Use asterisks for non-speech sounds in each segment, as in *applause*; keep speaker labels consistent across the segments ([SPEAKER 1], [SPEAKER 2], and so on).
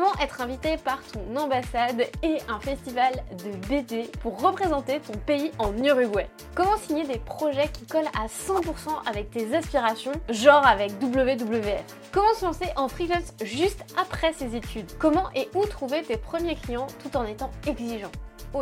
[SPEAKER 1] Comment être invité par ton ambassade et un festival de BD pour représenter ton pays en Uruguay Comment signer des projets qui collent à 100% avec tes aspirations, genre avec WWF Comment se lancer en freelance juste après ses études? Comment et où trouver tes premiers clients tout en étant exigeant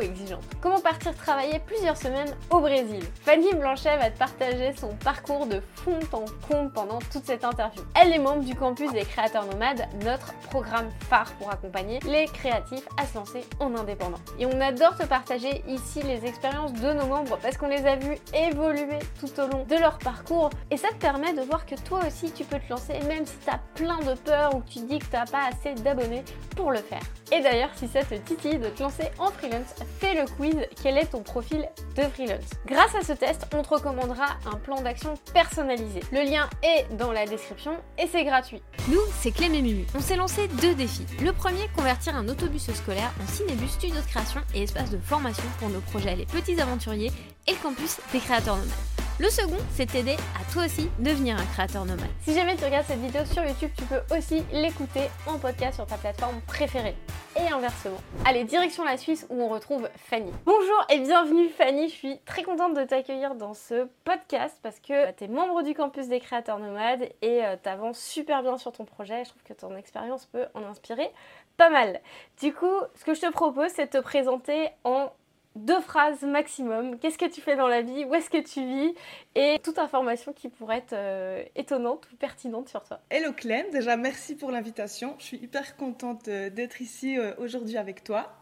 [SPEAKER 1] exigeante? Comment partir travailler plusieurs semaines au Brésil? Fanny Blanchet va te partager son parcours de fond en comble pendant toute cette interview. Elle est membre du campus des créateurs nomades, notre programme phare pour accompagner les créatifs à se lancer en indépendant. Et on adore te partager ici les expériences de nos membres parce qu'on les a vus évoluer tout au long de leur parcours et ça te permet de voir que toi aussi tu peux te lancer même si tu as plein de peur ou que tu dis que tu n'as pas assez d'abonnés pour le faire. Et d'ailleurs, si ça te titille de te lancer en freelance, fais le quiz quel est ton profil de freelance? Grâce à ce test, on te recommandera un plan d'action personnalisé. Le lien est dans la description et c'est gratuit.
[SPEAKER 2] Nous, c'est Clem et Mumu. On s'est lancé deux défis. Le premier, convertir un autobus scolaire en cinébus studio de création et espace de formation pour nos projets Les Petits Aventuriers et le campus des créateurs nomades. Le second, c'est t'aider à toi aussi devenir un créateur nomade.
[SPEAKER 1] Si jamais tu regardes cette vidéo sur YouTube, tu peux aussi l'écouter en podcast sur ta plateforme préférée. Et inversement. Allez, direction la Suisse où on retrouve Fanny. Bonjour et bienvenue Fanny, je suis très contente de t'accueillir dans ce podcast parce que bah, tu es membre du campus des créateurs nomades et euh, tu super bien sur ton projet. Je trouve que ton expérience peut en inspirer pas mal. Du coup, ce que je te propose, c'est de te présenter en deux phrases maximum. Qu'est-ce que tu fais dans la vie? Où est-ce que tu vis? Et toute information qui pourrait être euh, étonnante ou pertinente sur toi.
[SPEAKER 3] Hello Clem, déjà merci pour l'invitation. Je suis hyper contente euh, d'être ici euh, aujourd'hui avec toi.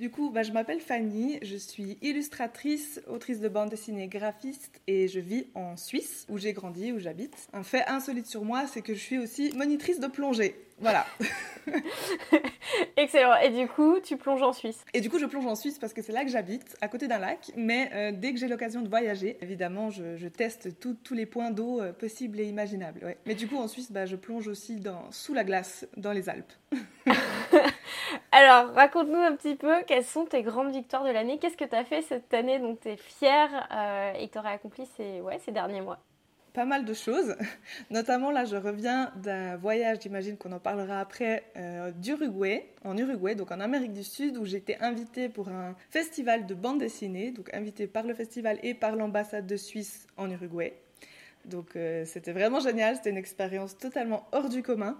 [SPEAKER 3] Du coup, bah, je m'appelle Fanny, je suis illustratrice, autrice de bande dessinée, graphiste et je vis en Suisse où j'ai grandi, où j'habite. Un fait insolite sur moi, c'est que je suis aussi monitrice de plongée. Voilà. *laughs*
[SPEAKER 1] Excellent. Et du coup, tu plonges en Suisse
[SPEAKER 3] Et du coup, je plonge en Suisse parce que c'est là que j'habite, à côté d'un lac. Mais euh, dès que j'ai l'occasion de voyager, évidemment, je, teste tous les points d'eau euh, possibles et imaginables. Mais du coup, en Suisse, bah, je plonge aussi dans, sous la glace, dans les Alpes. *laughs*
[SPEAKER 1] Alors, raconte-nous un petit peu quelles sont tes grandes victoires de l'année? Qu'est-ce que tu as fait cette année dont tu es fière euh, et que tu aurais accompli ces, ouais, ces derniers mois?
[SPEAKER 3] Pas mal de choses. *laughs* Notamment, là, je reviens d'un voyage, j'imagine qu'on en parlera après, euh, d'Uruguay, en Uruguay, donc en Amérique du Sud, où j'étais invitée pour un festival de bande dessinée, donc invitée par le festival et par l'ambassade de Suisse en Uruguay. Donc, euh, c'était vraiment génial, c'était une expérience totalement hors du commun.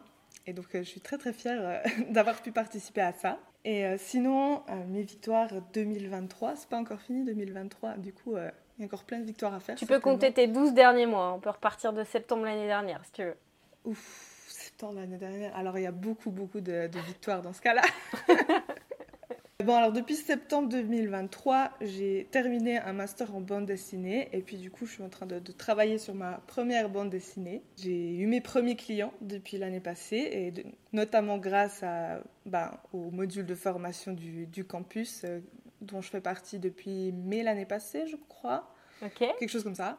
[SPEAKER 3] Et donc, euh, je suis très très fière *laughs* d'avoir pu participer à ça. Et sinon, mes victoires 2023, c'est pas encore fini 2023, du coup il y a encore plein de victoires à faire.
[SPEAKER 1] Tu peux compter tes 12 derniers mois. On peut repartir de septembre l'année dernière, si tu veux.
[SPEAKER 3] Ouf, septembre l'année dernière. Alors, il y a beaucoup, beaucoup de, victoires dans ce cas-là. *laughs* bon, alors, depuis septembre 2023, j'ai terminé un master en bande dessinée. Et puis, du coup, je suis en train de, travailler sur ma première bande dessinée. J'ai eu mes premiers clients depuis l'année passée. Et notamment grâce à, ben, au module de formation du, du campus euh, dont je fais partie depuis mai l'année passée, je crois. Quelque chose comme ça.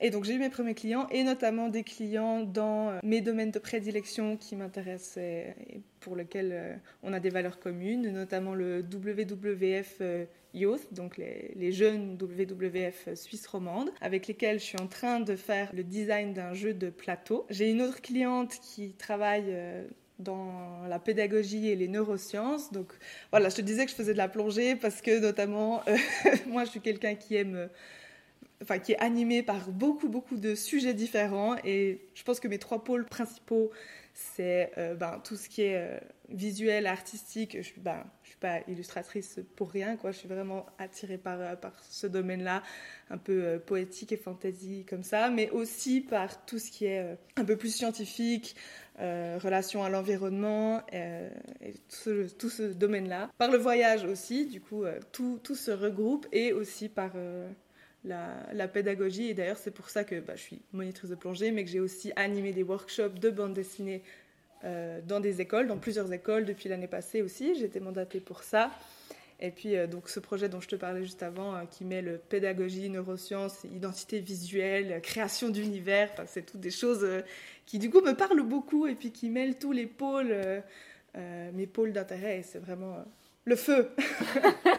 [SPEAKER 3] Et donc j'ai eu mes premiers clients et notamment des clients dans euh, mes domaines de prédilection qui m'intéressent et pour lesquels euh, on a des valeurs communes, notamment le WWF euh, Youth, donc les, les jeunes WWF suisse romande, avec lesquels je suis en train de faire le design d'un jeu de plateau. J'ai une autre cliente qui travaille dans la pédagogie et les neurosciences. Donc voilà, je te disais que je faisais de la plongée parce que notamment, euh, *laughs* moi je suis quelqu'un qui aime, euh, enfin qui est animé par beaucoup beaucoup de sujets différents et je pense que mes trois pôles principaux, c'est euh, ben, tout ce qui est visuel, artistique. Je ben, pas illustratrice pour rien, quoi. Je suis vraiment attirée par, par ce domaine-là, un peu poétique et fantasy comme ça, mais aussi par tout ce qui est un peu plus scientifique, euh, relation à l'environnement, euh, et tout ce, domaine-là. Par le voyage aussi, du coup, euh, tout, tout, se regroupe et aussi par la, pédagogie. Et d'ailleurs, c'est pour ça que bah, je suis monitrice de plongée, mais que j'ai aussi animé des workshops de bande dessinée dans des écoles, dans plusieurs écoles depuis l'année passée aussi. J'ai été mandatée pour ça. Et puis, donc, ce projet dont je te parlais juste avant, qui mêle pédagogie, neurosciences, identité visuelle, création d'univers, c'est toutes des choses qui du coup me parle beaucoup et puis qui mêle tous les pôles, euh, euh, mes pôles d'intérêt. Et c'est vraiment euh, le feu. *laughs*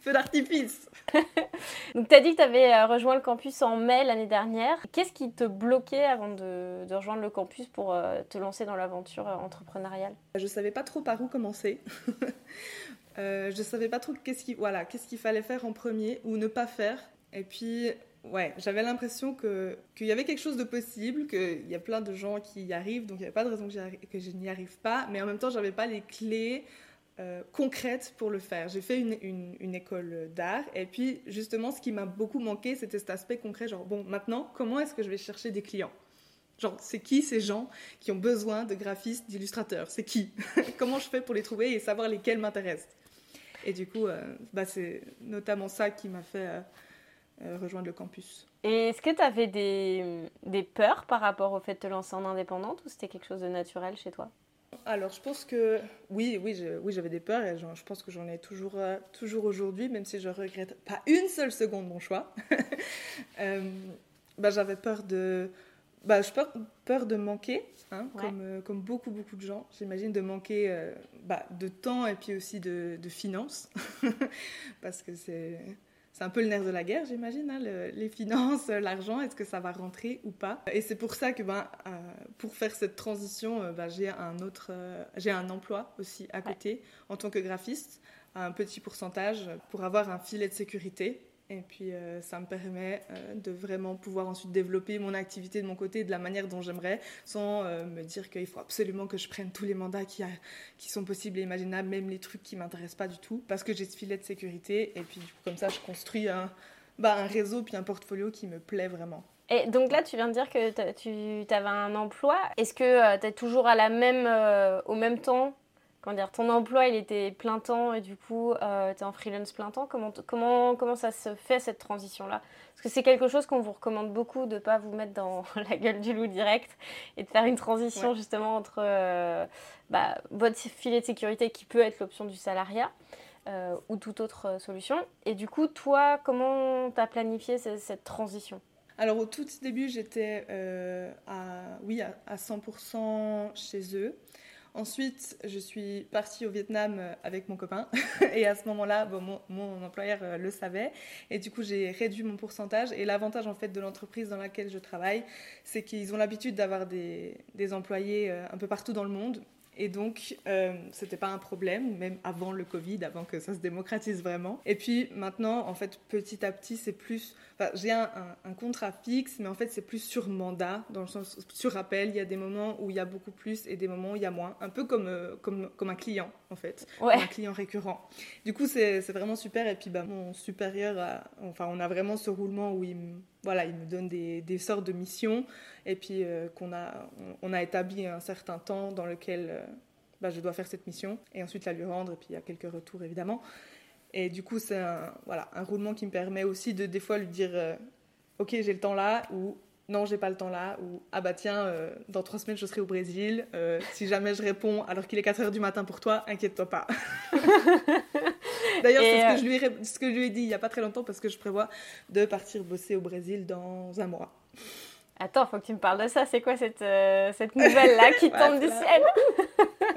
[SPEAKER 3] Feu d'artifice *laughs*
[SPEAKER 1] Donc, tu as dit que tu avais euh, rejoint le campus en mai l'année dernière. Qu'est-ce qui te bloquait avant de, de rejoindre le campus pour euh, te lancer dans l'aventure euh, entrepreneuriale?
[SPEAKER 3] Je savais pas trop par où commencer. *laughs* euh, je savais pas trop qu'est-ce qu'il voilà, qu'est-ce qu'il fallait faire en premier ou ne pas faire. Et puis, ouais, j'avais l'impression que qu'il y avait quelque chose de possible, qu'il y a plein de gens qui y arrivent, donc il n'y avait pas de raison que, que je n'y arrive pas. Mais en même temps, j'avais pas les clés euh, concrète pour le faire. J'ai fait une, école d'art et puis justement ce qui m'a beaucoup manqué c'était cet aspect concret genre bon maintenant comment est-ce que je vais chercher des clients? Genre, c'est qui ces gens qui ont besoin de graphistes, d'illustrateurs? C'est qui? *laughs* Comment je fais pour les trouver et savoir lesquels m'intéressent? Et du coup, euh, bah, c'est notamment ça qui m'a fait euh, rejoindre le campus.
[SPEAKER 1] Et est-ce que tu avais des, des peurs par rapport au fait de te lancer en indépendante ou c'était quelque chose de naturel chez toi?
[SPEAKER 3] Alors, je pense que oui, oui, je, oui, j'avais des peurs et je pense que j'en ai toujours, euh, toujours aujourd'hui, même si je regrette pas une seule seconde mon choix. *laughs* euh, bah, j'avais peur de, bah, je peur, peur de manquer, hein,
[SPEAKER 1] Ouais.
[SPEAKER 3] comme, euh, comme beaucoup, beaucoup de gens. J'imagine de manquer bah, de temps et puis aussi de, de finances, *laughs* parce que c'est c'est un peu le nerf de la guerre, j'imagine, hein, le- les finances, euh, l'argent, est-ce que ça va rentrer ou pas? Et c'est pour ça que ben, euh, pour faire cette transition, euh, ben, j'ai un autre, euh, j'ai un emploi aussi à côté. En tant que graphiste, à un petit pourcentage pour avoir un filet de sécurité. Et puis euh, ça me permet euh, de vraiment pouvoir ensuite développer mon activité de mon côté de la manière dont j'aimerais, sans euh, me dire qu'il faut absolument que je prenne tous les mandats qui, qui sont possibles et imaginables, même les trucs qui m'intéressent pas du tout, parce que j'ai ce filet de sécurité. Et puis du coup, comme ça, je construis un, bah, un réseau puis un portfolio qui me plaît vraiment.
[SPEAKER 1] Et donc là, tu viens de dire que tu avais un emploi. Est-ce que tu es toujours à la même, au même temps Comment dire, ton emploi, il était plein temps et du coup, tu es en freelance plein temps. Comment, comment, comment ça se fait cette transition-là? Parce que c'est quelque chose qu'on vous recommande beaucoup de ne pas vous mettre dans *laughs* la gueule du loup direct et de faire une transition
[SPEAKER 3] Ouais.
[SPEAKER 1] justement entre euh, bah, votre filet de sécurité qui peut être l'option du salariat. euh, ou toute autre euh, solution. Et du coup, toi, comment tu as planifié ce- cette transition?
[SPEAKER 3] Alors au tout début, j'étais euh, à, oui, à, à 100% chez eux. Ensuite, je suis partie au Vietnam euh, avec mon copain. *laughs* Et à ce moment-là, bon, mon, employeur euh, le savait. Et du coup, j'ai réduit mon pourcentage. Et l'avantage en fait de l'entreprise dans laquelle je travaille, c'est qu'ils ont l'habitude d'avoir des, des employés euh, un peu partout dans le monde. Et donc, euh, c'était pas un problème, même avant le Covid, avant que ça se démocratise vraiment. Et puis maintenant, en fait, petit à petit, c'est plus. Enfin, j'ai un, un- un contrat fixe, mais en fait, c'est plus sur mandat, dans le sens sur appel. Il y a des moments où il y a beaucoup plus et des moments où il y a moins. Un peu comme, euh, comme, comme un client, en fait.
[SPEAKER 1] Ouais.
[SPEAKER 3] Comme un client récurrent. Du coup, c'est vraiment super. Et puis, bah, mon supérieur, a- enfin, on a vraiment ce roulement où il voilà, il me donne des, sortes de missions et puis euh, qu'on a, on, a établi un certain temps dans lequel euh, bah, je dois faire cette mission et ensuite la lui rendre et puis il y a quelques retours évidemment. Et du coup, c'est un, voilà, un roulement qui me permet aussi de des fois lui dire euh, Ok, j'ai le temps là ou non, j'ai pas le temps là ou ah bah tiens, dans trois semaines je serai au Brésil. si jamais je réponds alors qu'il est 4 heures du matin pour toi, inquiète-toi pas. *laughs* D'ailleurs, c'est ce,
[SPEAKER 1] euh,
[SPEAKER 3] que je lui ai ré- ce que je lui ai dit il y a pas très longtemps parce que je prévois de partir bosser au Brésil dans un mois.
[SPEAKER 1] Attends, faut que tu me parles de ça. C'est quoi cette, euh, cette nouvelle-là qui *laughs*
[SPEAKER 3] Voilà,
[SPEAKER 1] tombe du ciel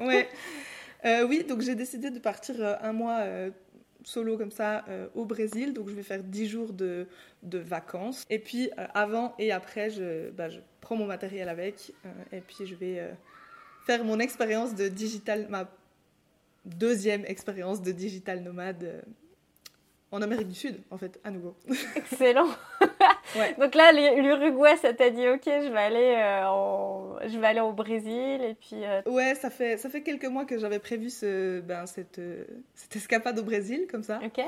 [SPEAKER 1] *laughs*
[SPEAKER 3] ouais. Euh, oui, donc j'ai décidé de partir euh, un mois solo comme ça au Brésil. Donc je vais faire 10 jours de, de vacances. Et puis avant et après, je, bah, je prends mon matériel avec. et puis je vais faire mon expérience de digital, ma deuxième expérience de digital nomade euh, en Amérique du Sud, en fait, à nouveau. *laughs*
[SPEAKER 1] Excellent. *laughs*
[SPEAKER 3] Ouais.
[SPEAKER 1] Donc là, l'U- l'Uruguay, ça t'a dit, ok, je vais aller, euh, en- je vais aller au Brésil et puis. euh,
[SPEAKER 3] Ouais, ça fait, ça fait quelques mois que j'avais prévu ce, ben, cette, euh, cette escapade au Brésil, comme ça.
[SPEAKER 1] Ok.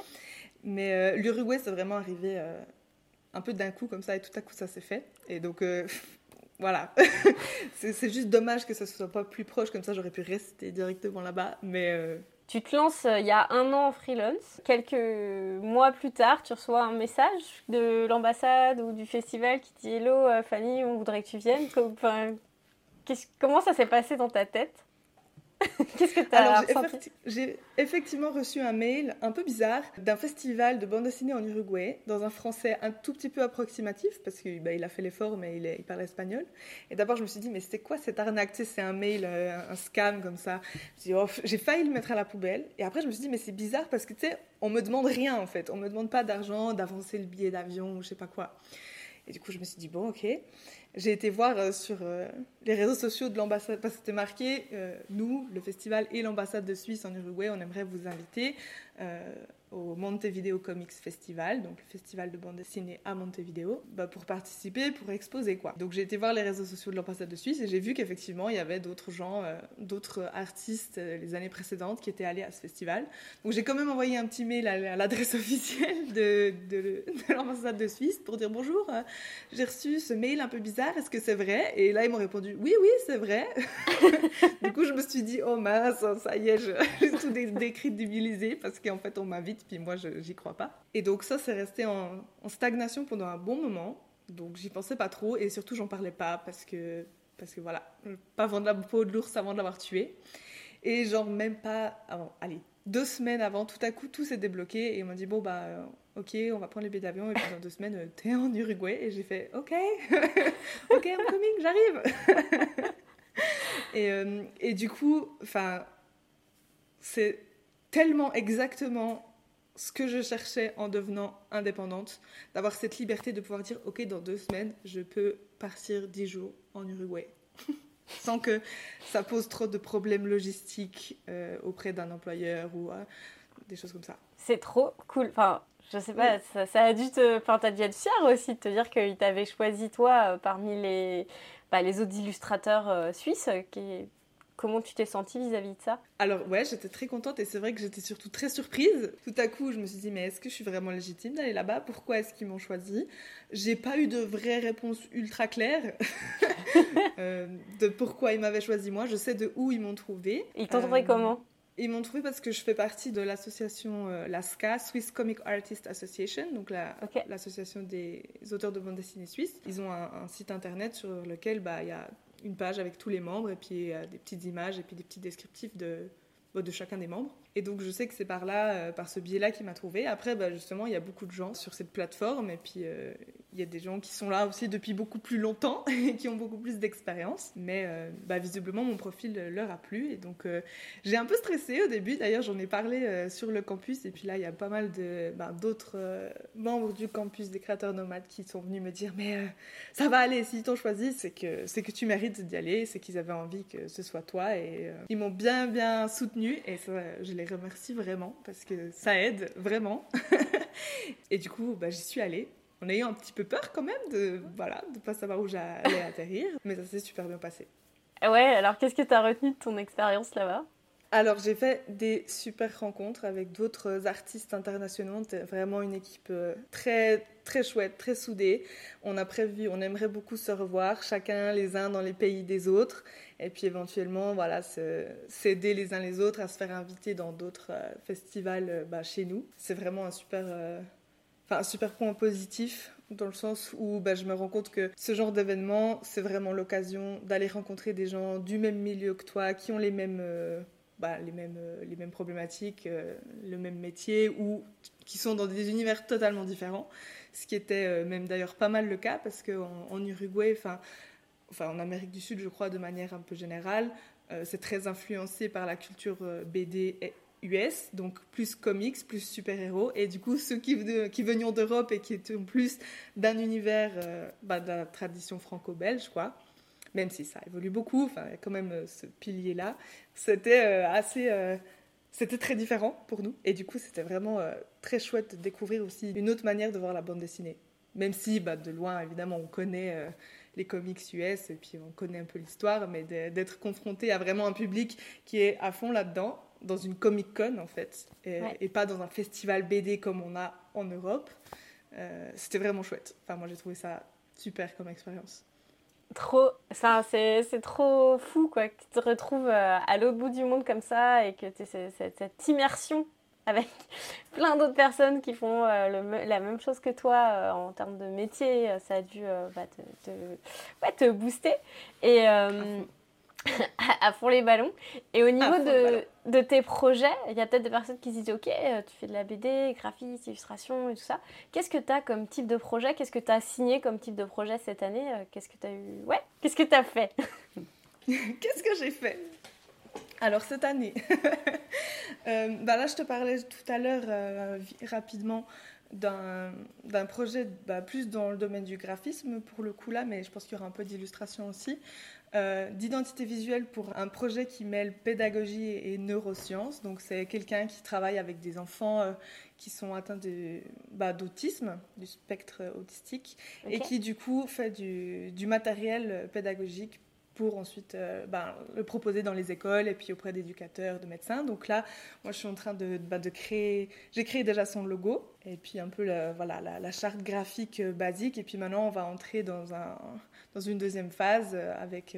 [SPEAKER 3] Mais l'Uruguay, c'est vraiment arrivé un peu d'un coup comme ça, et tout à coup, ça s'est fait. Et donc, *laughs* voilà. *laughs* c'est juste dommage que ça soit pas plus proche, comme ça, j'aurais pu rester directement là-bas. Mais euh,
[SPEAKER 1] Tu te lances euh, il y a un an en freelance. Quelques mois plus tard, tu reçois un message de l'ambassade ou du festival qui dit Hello euh, Fanny, on voudrait que tu viennes. Comment ça s'est passé dans ta tête? *laughs* Qu'est-ce que tu as ressenti
[SPEAKER 3] J'ai effectivement reçu un mail un peu bizarre d'un festival de bande dessinée en Uruguay, dans un français un tout petit peu approximatif, parce qu'il bah, a fait l'effort, mais il, il, parle espagnol. Et d'abord, je me suis dit, mais c'était quoi cette arnaque? C'est un mail, euh, un scam comme ça. Oh, j'ai failli le mettre à la poubelle. Et après, je me suis dit, mais c'est bizarre parce que tu sais, on me demande rien en fait. On me demande pas d'argent, d'avancer le billet d'avion ou je sais pas quoi. Et du coup, je me suis dit, bon, ok. J'ai été voir euh, sur euh, les réseaux sociaux de l'ambassade, parce que c'était marqué, euh, nous, le festival et l'ambassade de Suisse en Uruguay, on aimerait vous inviter au Montevideo Comics Festival, donc le festival de bande dessinée à Montevideo, bah, pour participer, pour exposer quoi. Donc j'ai été voir les réseaux sociaux de l'ambassade de Suisse et j'ai vu qu'effectivement il y avait d'autres gens, euh, d'autres artistes euh, les années précédentes qui étaient allés à ce festival. Donc j'ai quand même envoyé un petit mail à, l'adresse *laughs* officielle de, de, l'ambassade de Suisse pour dire bonjour, euh, j'ai reçu ce mail un peu bizarre, est-ce que c'est vrai? Et là ils m'ont répondu oui oui c'est vrai. *laughs* du coup je me suis dit oh mince ça y est, *laughs* j'ai tout décrit décrite, parce qu'en fait on m'invite puis moi, j'y crois pas. Et donc ça, c'est resté en, stagnation pendant un bon moment. Donc j'y pensais pas trop et surtout j'en parlais pas parce que parce que voilà, pas vendre la peau de l'ours avant de l'avoir tué. Et genre même pas avant, allez, deux semaines avant, tout à coup tout s'est débloqué et ils m'ont dit bon bah euh, ok, on va prendre les billets d'avion et puis dans deux semaines euh, t'es en Uruguay et j'ai fait ok, *laughs* ok I'm coming, j'arrive. *laughs* et, euh, et du coup, enfin c'est tellement exactement ce que je cherchais en devenant indépendante, d'avoir cette liberté de pouvoir dire, OK, dans deux semaines, je peux partir dix jours en Uruguay. *laughs* Sans que ça pose trop de problèmes logistiques euh, auprès d'un employeur ou euh, des choses comme ça.
[SPEAKER 1] C'est trop cool. Enfin, je sais pas, ça, a dû te. Enfin, t'as dû être fière aussi de te dire qu'il t'avait choisi toi euh, parmi les, bah, les autres illustrateurs suisses qui Comment tu t'es sentie vis-à-vis de ça
[SPEAKER 3] Alors ouais, j'étais très contente et c'est vrai que j'étais surtout très surprise. Tout à coup, je me suis dit mais est-ce que je suis vraiment légitime d'aller là-bas? Pourquoi est-ce qu'ils m'ont choisi? J'ai pas eu de vraie réponse ultra claire *laughs* euh, de pourquoi ils m'avaient choisi moi. Je sais de où ils m'ont trouvé.
[SPEAKER 1] Ils t'ont trouvé euh, comment?
[SPEAKER 3] Ils m'ont trouvé parce que je fais partie de l'association euh, LASCA, Swiss Comic Artist Association, donc l'association des auteurs de bande dessinée suisse. Ils ont un, un, site internet sur lequel bah, il y a une page avec tous les membres et puis euh, des petites images et puis des petits descriptifs de, de chacun des membres. Et donc je sais que c'est par là, euh, par ce biais-là qu'il m'a trouvé. Après, bah, justement, il y a beaucoup de gens sur cette plateforme et puis euh, il y a des gens qui sont là aussi depuis beaucoup plus longtemps *laughs* et qui ont beaucoup plus d'expérience. Mais euh, bah, visiblement, mon profil leur a plu et donc j'ai un peu stressé au début. D'ailleurs, j'en ai parlé sur le campus et puis là, il y a pas mal bah, d'autres membres du campus des créateurs nomades qui sont venus me dire mais ça va aller, s'ils t'ont choisi, c'est que tu mérites d'y aller, c'est qu'ils avaient envie que ce soit toi et ils m'ont bien bien soutenu et je les remercie vraiment parce que ça aide vraiment. *laughs* et du coup, bah, j'y suis allée en ayant un petit peu peur quand même de voilà de pas savoir où j'allais atterrir, mais ça s'est super bien passé.
[SPEAKER 1] Ouais, alors qu'est-ce que tu as retenu de ton expérience là-bas?
[SPEAKER 3] Alors j'ai fait des super rencontres avec d'autres artistes internationaux. Vraiment une équipe euh, très très chouette, très soudée. On a prévu, on aimerait beaucoup se revoir, chacun les uns dans les pays des autres, et puis éventuellement voilà s'aider les uns les autres à se faire inviter dans d'autres euh, festivals euh, bah, chez nous. C'est vraiment un super enfin un super point positif dans le sens où bah, je me rends compte que ce genre d'événement, c'est vraiment l'occasion d'aller rencontrer des gens du même milieu que toi, qui ont les mêmes bah, les, mêmes, euh, les mêmes problématiques, euh, le même métier, ou qui sont dans des univers totalement différents. Ce qui était euh, même d'ailleurs pas mal le cas, parce qu'en en Uruguay, enfin, enfin en Amérique du Sud, je crois, de manière un peu générale, c'est très influencé par la culture BD US, donc plus comics, plus super-héros. Et du coup, ceux qui, qui venions d'Europe et qui étaient plus d'un univers, bah, de la tradition franco-belge, quoi, même si ça évolue beaucoup, enfin, quand même euh, ce pilier-là, c'était euh, assez. Euh, c'était très différent pour nous. Et du coup, c'était vraiment très chouette de découvrir aussi une autre manière de voir la bande dessinée. Même si, bah, de loin, évidemment, on connaît les comics US et puis on connaît un peu l'histoire, mais d'être confronté à vraiment un public qui est à fond là-dedans, dans une Comic Con en fait, et, pas dans un festival BD comme on a en Europe, c'était vraiment chouette. Enfin, moi j'ai trouvé ça super comme expérience.
[SPEAKER 1] Trop c'est trop fou quoi que tu te retrouves euh, à l'autre bout du monde comme ça et que tu cette, cette immersion avec *laughs* plein d'autres personnes qui font euh, la même chose que toi euh, en termes de métier ça a dû bah, te, te, te, booster. Et *laughs* à fond les ballons. Et au niveau de, de, tes projets, il y a peut-être des personnes qui se disent Ok, euh, tu fais de la BD, graphisme, illustration et tout ça. Qu'est-ce que tu as comme type de projet? Qu'est-ce que tu as signé comme type de projet cette année? Euh, Qu'est-ce que tu as eu? Ouais, qu'est-ce que tu as fait? *laughs*
[SPEAKER 3] Qu'est-ce que j'ai fait? Alors cette année, *laughs* euh, bah là je te parlais tout à l'heure rapidement d'un projet bah, plus dans le domaine du graphisme pour le coup là, mais je pense qu'il y aura un peu d'illustration aussi, euh, d'identité visuelle pour un projet qui mêle pédagogie et neurosciences. Donc c'est quelqu'un qui travaille avec des enfants euh, qui sont atteints bah, d'autisme, du spectre autistique, et qui du coup fait du, du matériel pédagogique pour ensuite euh, ben, le proposer dans les écoles et puis auprès d'éducateurs, de médecins. Donc là, moi, je suis en train de, ben, de créer, j'ai créé déjà son logo et puis un peu la, voilà, la, charte graphique euh, basique. Et puis maintenant, on va entrer dans, un, dans une deuxième phase euh, avec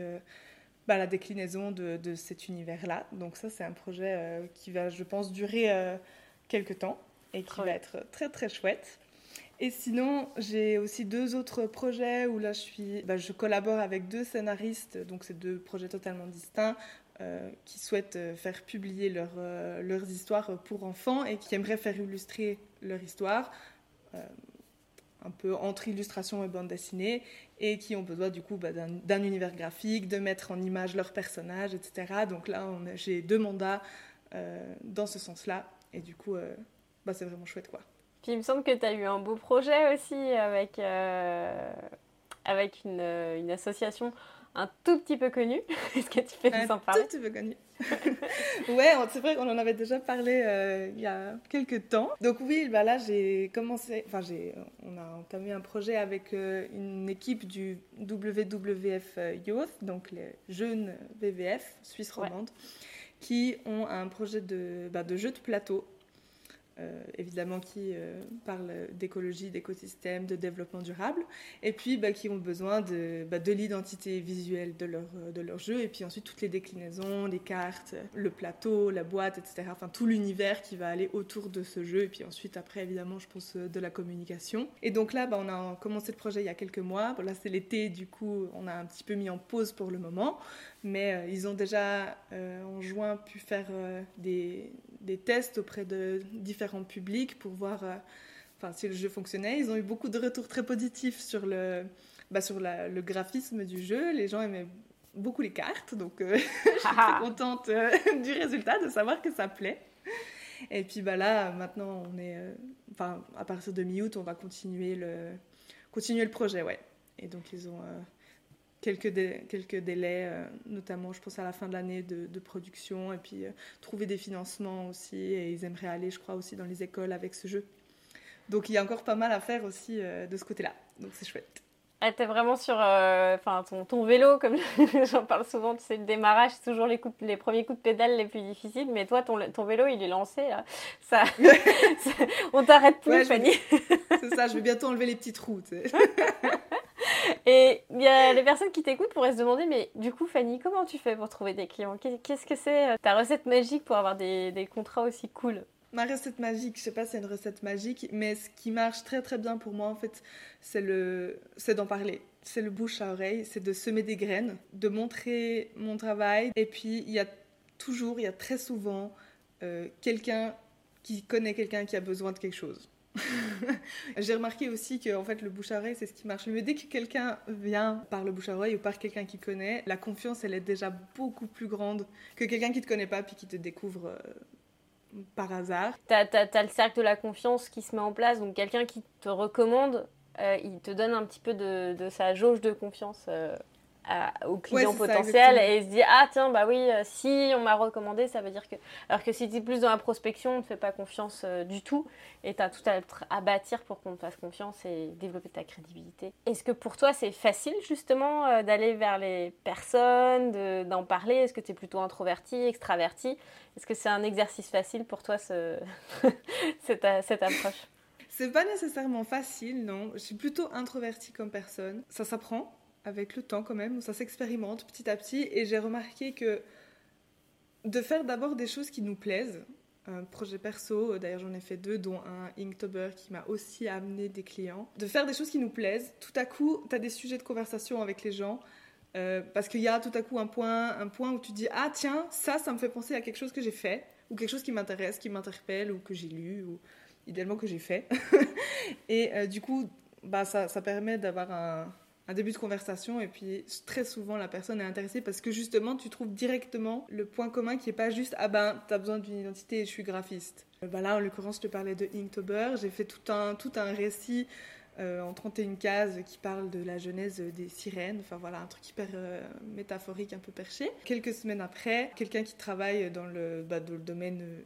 [SPEAKER 3] ben, la déclinaison de, de cet univers-là. Donc ça, c'est un projet qui va, je pense, durer quelques temps et qui va être très, très chouette. Et sinon, j'ai aussi deux autres projets où là, je, suis, bah, je collabore avec deux scénaristes, donc c'est deux projets totalement distincts, euh, qui souhaitent euh, faire publier euh, leurs histoires pour enfants et qui aimeraient faire illustrer leur histoire, un peu entre illustration et bande dessinée, et qui ont besoin du coup bah, d'un univers graphique, de mettre en image leurs personnages, etc. Donc là, j'ai deux mandats dans ce sens-là, et du coup, bah, c'est vraiment chouette quoi
[SPEAKER 1] il me semble que tu as eu un beau projet aussi avec, euh, avec une, euh, une, association un tout petit peu connue. *laughs* Est-ce que tu peux nous en parler?
[SPEAKER 3] Un tout petit peu connue. *laughs* ouais, c'est vrai qu'on en avait déjà parlé euh, il y a quelques temps. Donc oui, bah là j'ai commencé, enfin j'ai, on a entamé un projet avec une équipe du WWF Youth, donc les jeunes VVF Suisse romande, qui ont un projet de, bah, de jeu de plateau euh, évidemment qui euh, parlent d'écologie, d'écosystème, de développement durable, et puis bah, qui ont besoin de, bah, de l'identité visuelle de leur, de leur jeu, et puis ensuite toutes les déclinaisons, les cartes, le plateau, la boîte, etc. Enfin tout l'univers qui va aller autour de ce jeu, et puis ensuite après évidemment je pense de la communication. Et donc là bah, on a commencé le projet il y a quelques mois, là c'est l'été, du coup on a un petit peu mis en pause pour le moment, mais euh, ils ont déjà en juin pu faire des, des tests auprès de différents publics pour voir euh, enfin, si le jeu fonctionnait. Ils ont eu beaucoup de retours très positifs sur le, bah, sur le graphisme du jeu. Les gens aimaient beaucoup les cartes, donc euh, *laughs* je suis très contente euh, *laughs* du résultat, de savoir que ça plaît. Et puis bah là, maintenant, on est, enfin, à partir de mi-août, on va continuer le, continuer le projet, ouais. Et donc ils ont quelques, quelques délais, euh, notamment je pense à la fin de l'année de, production, et puis euh, trouver des financements aussi, et ils aimeraient aller, je crois, aussi dans les écoles avec ce jeu. Donc il y a encore pas mal à faire aussi euh, de ce côté-là, donc c'est chouette.
[SPEAKER 1] Elle était vraiment sur enfin ton, ton, vélo, comme *laughs* j'en parle souvent, tu sais, le démarrage, c'est toujours les, coups, les premiers coups de pédale les plus difficiles, mais toi, ton, ton vélo, il est lancé, là. Ça, *laughs* *laughs* on t'arrête plus, Fanny.
[SPEAKER 3] C'est ça, je vais bientôt enlever les tu sais.
[SPEAKER 1] Et il les personnes qui t'écoutent pourraient se demander, mais du coup, Fanny, comment tu fais pour trouver des clients? Qu'est-ce que c'est euh, ta recette magique pour avoir des, des contrats aussi cool?
[SPEAKER 3] Ma recette magique, je sais pas si c'est une recette magique, mais ce qui marche très très bien pour moi, en fait, c'est le, c'est d'en parler. C'est le bouche à oreille, c'est de semer des graines, de montrer mon travail. Et puis, il y a toujours, il y a très souvent euh, quelqu'un qui connaît quelqu'un qui a besoin de quelque chose. J'ai remarqué aussi que en fait, le bouche à oreille, c'est ce qui marche. Mais dès que quelqu'un vient par le bouche à oreille ou par quelqu'un qui connaît, la confiance, elle est déjà beaucoup plus grande que quelqu'un qui te connaît pas puis qui te découvre euh, par hasard.
[SPEAKER 1] Tu as, le cercle de la confiance qui se met en place, donc quelqu'un qui te recommande, euh, il te donne un petit peu de, sa jauge de confiance. Euh, au client potentiel et il se dit ah tiens bah oui euh, si on m'a recommandé ça veut dire que alors que si tu es plus dans la prospection on ne fait pas confiance euh, du tout et tu as tout à, à bâtir pour qu'on te fasse confiance et développer ta crédibilité. Est-ce que pour toi c'est facile justement euh, d'aller vers les personnes d'en parler? Est-ce que tu es plutôt introverti extraverti? Est-ce que c'est un exercice facile pour toi ce... *laughs* cette, cette approche?
[SPEAKER 3] C'est pas nécessairement facile, non. Je suis plutôt introvertie comme personne. Ça s'apprend avec le temps quand même, ça s'expérimente petit à petit. Et j'ai remarqué que de faire d'abord des choses qui nous plaisent, un projet perso, d'ailleurs j'en ai fait deux, dont un Inktober qui m'a aussi amené des clients, de faire des choses qui nous plaisent, tout à coup, tu as des sujets de conversation avec les gens, Euh, parce qu'il y a tout à coup un point, un point où tu dis ah tiens ça ça me fait penser à quelque chose que j'ai fait ou quelque chose qui m'intéresse, qui m'interpelle ou que j'ai lu ou idéalement que j'ai fait. *laughs* et euh, du coup bah ça, ça permet d'avoir un, un début de conversation et puis très souvent la personne est intéressée parce que justement tu trouves directement le point commun qui est pas juste ah ben t'as besoin d'une identité et je suis graphiste. Bah là en l'occurrence je te parlais de Inktober, j'ai fait tout un, tout un récit euh, en 31 cases qui parle de la genèse des sirènes, enfin voilà, un truc hyper euh, métaphorique, un peu perché. Quelques semaines après, quelqu'un qui travaille dans le, bah, dans le domaine euh,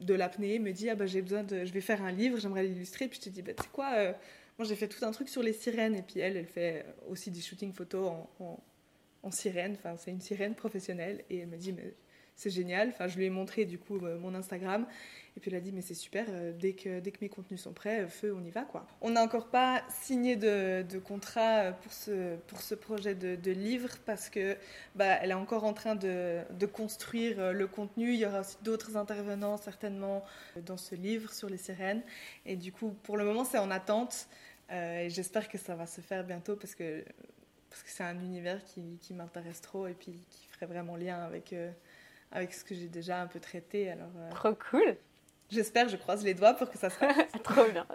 [SPEAKER 3] de l'apnée me dit ah bah j'ai besoin de, je vais faire un livre, j'aimerais l'illustrer. Puis je te dis bah tu sais quoi, j'ai fait tout un truc sur les sirènes et puis elle, elle fait aussi des shootings photos en, sirène, enfin c'est une sirène professionnelle et elle me dit mais c'est génial. Enfin, je lui ai montré du coup mon Instagram et puis elle a dit, mais c'est super, euh, dès, que, dès que mes contenus sont prêts, euh, feu, on y va quoi. On n'a encore pas signé de, contrat euh, pour ce, pour ce projet de, livre parce que bah, est encore en train de, de construire le contenu. Il y aura aussi d'autres intervenants certainement dans ce livre sur les sirènes. Et du coup, pour le moment, c'est en attente. Et j'espère que ça va se faire bientôt parce que c'est un univers qui, m'intéresse trop et puis qui ferait vraiment lien avec, avec ce que j'ai déjà un peu traité. Alors,
[SPEAKER 1] Trop cool
[SPEAKER 3] J'espère, je croise les doigts pour que ça se fasse. *laughs*
[SPEAKER 1] Trop bien.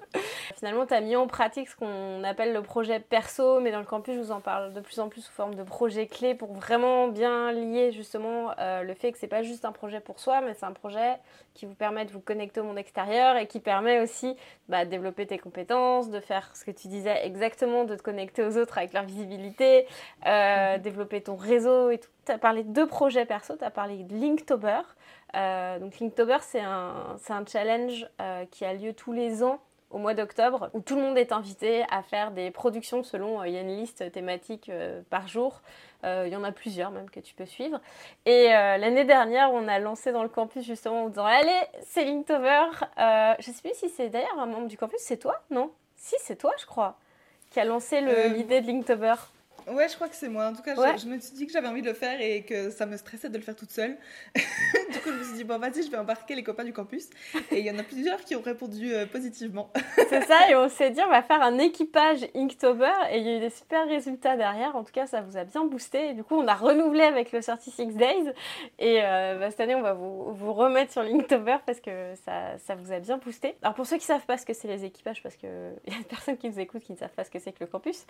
[SPEAKER 1] Finalement, tu as mis en pratique ce qu'on appelle le projet perso, mais dans le campus, je vous en parle de plus en plus sous forme de projet clé pour vraiment bien lier justement euh, le fait que c'est pas juste un projet pour soi, mais c'est un projet qui vous permet de vous connecter au monde extérieur et qui permet aussi bah, de développer tes compétences, de faire ce que tu disais exactement, de te connecter aux autres avec leur visibilité, euh, *laughs* développer ton réseau et tout. Tu as parlé de deux projets perso, tu as parlé de Linktober. Euh, donc Linktober, c'est un, un, challenge euh, qui a lieu tous les ans au mois d'octobre, où tout le monde est invité à faire des productions selon, euh, il y a une liste thématique par jour, il y en a plusieurs même que tu peux suivre. Et l'année dernière, on a lancé dans le campus justement en disant, allez, c'est Linktober, je sais plus si c'est d'ailleurs un membre du campus, c'est toi, non? Si, c'est toi, je crois, qui a lancé l'idée de Linktober.
[SPEAKER 3] Ouais, je crois que c'est moi. En tout cas, je, je, me suis dit que j'avais envie de le faire et que ça me stressait de le faire toute seule. *laughs* du coup, je me suis dit, bon, vas-y, je vais embarquer les copains du campus. Et il y en a plusieurs qui ont répondu euh, positivement. *laughs*
[SPEAKER 1] c'est ça, et on s'est dit, on va faire un équipage Inktober. Et il y a eu des super résultats derrière. En tout cas, ça vous a bien boosté. Et du coup, on a renouvelé avec le 36 Days. Et euh, bah, cette année, on va vous, vous remettre sur Linktober parce que ça, ça, vous a bien boosté. Alors, pour ceux qui ne savent pas ce que c'est les équipages, parce qu'il *laughs* y a des personnes qui nous écoutent qui ne savent pas ce que c'est que le campus,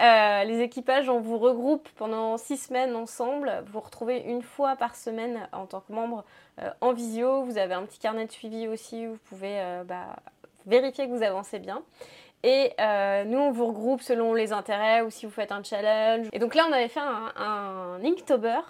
[SPEAKER 1] euh, les équipages, on vous regroupe pendant six semaines ensemble. Vous retrouvez une fois par semaine en tant que membre euh, en visio. Vous avez un petit carnet de suivi aussi où vous pouvez euh, bah, vérifier que vous avancez bien. Et euh, nous, on vous regroupe selon les intérêts ou si vous faites un challenge. Et donc là, on avait fait un Inktober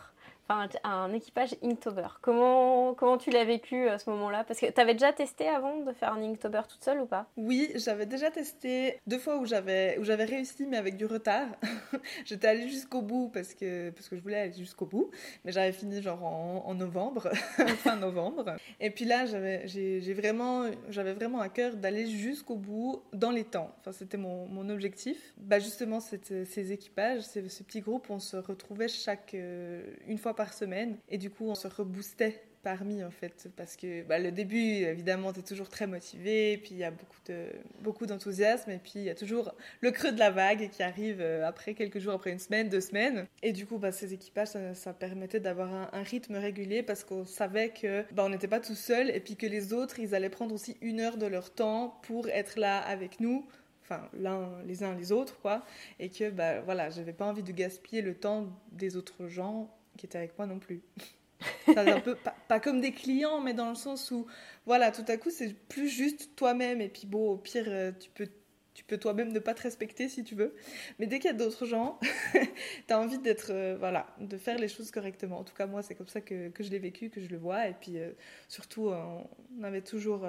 [SPEAKER 1] enfin, un équipage Inktober. Comment, comment tu l'as vécu à ce moment-là? Parce que tu avais déjà testé avant de faire un Inktober toute seule ou pas?
[SPEAKER 3] Oui, j'avais déjà testé deux fois où j'avais, réussi, mais avec du retard. *laughs* J'étais allée jusqu'au bout parce que, parce que je voulais aller jusqu'au bout, mais j'avais fini genre en, novembre, *laughs* fin novembre. Et puis là, j'avais, vraiment, j'avais vraiment à cœur d'aller jusqu'au bout dans les temps. Enfin, c'était mon, objectif. Bah, justement, ces équipages, ces, ce petit groupe, on se retrouvait chaque, euh, une fois par semaine. Et du coup, on se reboostait parmi en fait parce que bah, le début évidemment tu es toujours très motivé puis il y a beaucoup de beaucoup d'enthousiasme et puis il y a toujours le creux de la vague qui arrive euh, après quelques jours après une semaine deux semaines et du coup bah, ces équipages ça, permettait d'avoir un, rythme régulier parce qu'on savait que bah, on n'était pas tout seul et puis que les autres ils allaient prendre aussi une heure de leur temps pour être là avec nous enfin les uns les autres quoi et que bah voilà j'avais pas envie de gaspiller le temps des autres gens qui étaient avec moi non plus. un peu, pas, comme des clients, mais dans le sens où, voilà, tout à coup, c'est plus juste toi-même. Et puis, bon, au pire, euh, tu peux, tu peux toi-même ne pas te respecter si tu veux. Mais dès qu'il y a d'autres gens, *laughs* tu as envie d'être, euh, voilà, de faire les choses correctement. En tout cas, moi, c'est comme ça que, que je l'ai vécu, que je le vois. Et puis, euh, surtout, on avait toujours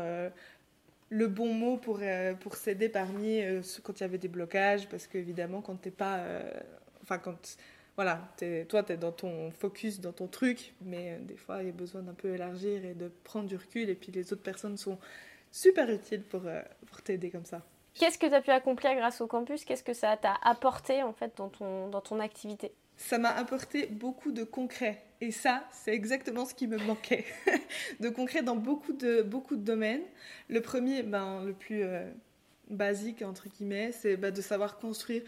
[SPEAKER 3] le bon mot pour, pour s'aider parmi quand il y avait des blocages. Parce qu'évidemment, quand t'es pas. Enfin, quand voilà, es, toi, tu es dans ton focus, dans ton truc, mais euh, des fois, il y a besoin d'un peu élargir et de prendre du recul. Et puis, les autres personnes sont super utiles pour, euh, pour t'aider comme ça.
[SPEAKER 1] Qu'est-ce que tu as pu accomplir grâce au campus? Qu'est-ce que ça t'a apporté, en fait, dans ton, dans ton activité?
[SPEAKER 3] Ça m'a apporté beaucoup de concret. Et ça, c'est exactement ce qui me manquait. *laughs* de concret dans beaucoup de, beaucoup de domaines. Le premier, ben, le plus euh, basique, entre guillemets, c'est ben, de savoir construire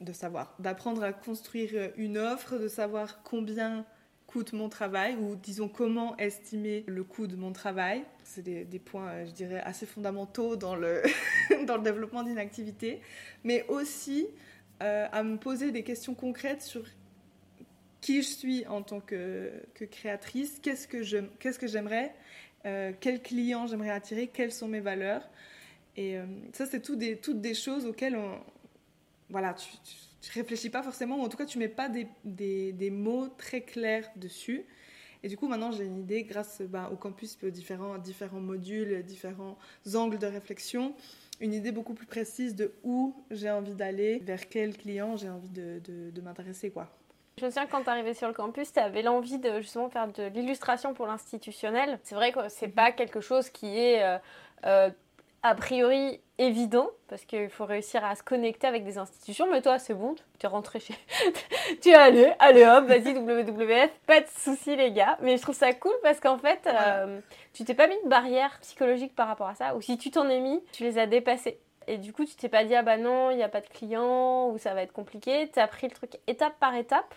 [SPEAKER 3] de savoir, d'apprendre à construire une offre, de savoir combien coûte mon travail ou disons comment estimer le coût de mon travail. C'est des, points, euh, je dirais, assez fondamentaux dans le, *laughs* dans le développement d'une activité, mais aussi euh, à me poser des questions concrètes sur qui je suis en tant que, que créatrice, qu'est-ce que j'aimerais, euh, quels clients j'aimerais attirer, quelles sont mes valeurs. Et ça, c'est tout des, toutes des choses auxquelles on, voilà, tu, tu, réfléchis pas forcément, ou en tout cas, tu mets pas des, des, des mots très clairs dessus. Et du coup, maintenant, j'ai une idée grâce bah, au campus, aux différents, différents modules, différents angles de réflexion, une idée beaucoup plus précise de où j'ai envie d'aller, vers quel client j'ai envie de, de, de m'intéresser, quoi.
[SPEAKER 1] Je me souviens quand tu arrivais sur le campus, tu avais l'envie de justement faire de l'illustration pour l'institutionnel. C'est vrai que c'est mhm. pas quelque chose qui est euh, euh, a priori évident parce qu'il faut réussir à se connecter avec des institutions. Mais toi, c'est bon, tu es rentré chez. *laughs* tu es allé, allez hop, vas-y, WWF, pas de soucis, les gars. Mais je trouve ça cool parce qu'en fait, euh, tu t'es pas mis de barrière psychologique par rapport à ça. Ou si tu t'en es mis, tu les as dépassés. Et du coup, tu t'es pas dit, ah bah non, il n'y a pas de clients ou ça va être compliqué. Tu as pris le truc étape par étape.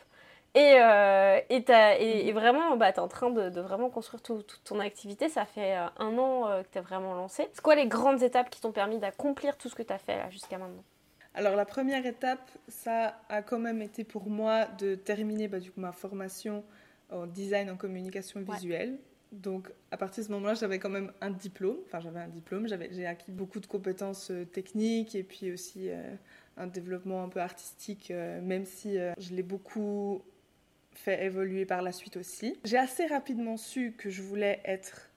[SPEAKER 1] Et, euh, et, vraiment, bah, tu es en train de, vraiment construire toute ton activité. Ça fait euh, un an euh, que tu es vraiment lancé. C'est quoi les grandes étapes qui t'ont permis d'accomplir tout ce que tu as fait jusqu'à maintenant?
[SPEAKER 3] Alors la première étape, ça a quand même été pour moi de terminer bah, du coup, ma formation en design en communication visuelle. Donc à partir de ce moment-là, j'avais quand même un diplôme. Enfin j'avais un diplôme, j'ai acquis beaucoup de compétences techniques et puis aussi un développement un peu artistique, même si je l'ai beaucoup fait évoluer par la suite aussi. J'ai assez rapidement su que je voulais être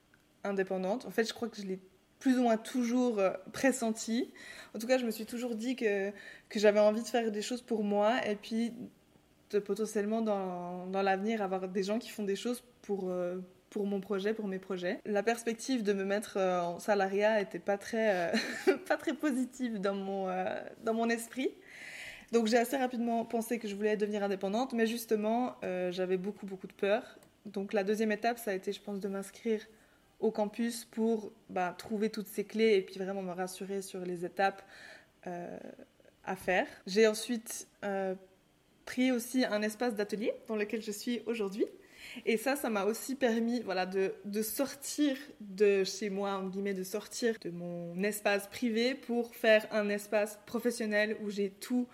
[SPEAKER 3] indépendante. En fait, je crois que je l'ai plus ou moins toujours euh, pressenti. En tout cas, je me suis toujours dit que, que j'avais envie de faire des choses pour moi et puis potentiellement dans, dans l'avenir avoir des gens qui font des choses pour, euh, pour mon projet, pour mes projets. La perspective de me mettre euh, en salariat était pas très, *laughs* pas très positive dans mon, dans mon esprit. Donc j'ai assez rapidement pensé que je voulais devenir indépendante, mais justement, euh, j'avais beaucoup, beaucoup de peur. Donc la deuxième étape, ça a été, je pense, de m'inscrire au campus pour bah, trouver toutes ces clés et puis vraiment me rassurer sur les étapes euh, à faire. J'ai ensuite euh, pris aussi un espace d'atelier dans lequel je suis aujourd'hui. Et ça, ça m'a aussi permis voilà, de, de, sortir de chez moi, en guillemets, de sortir de mon espace privé pour faire un espace professionnel où j'ai tout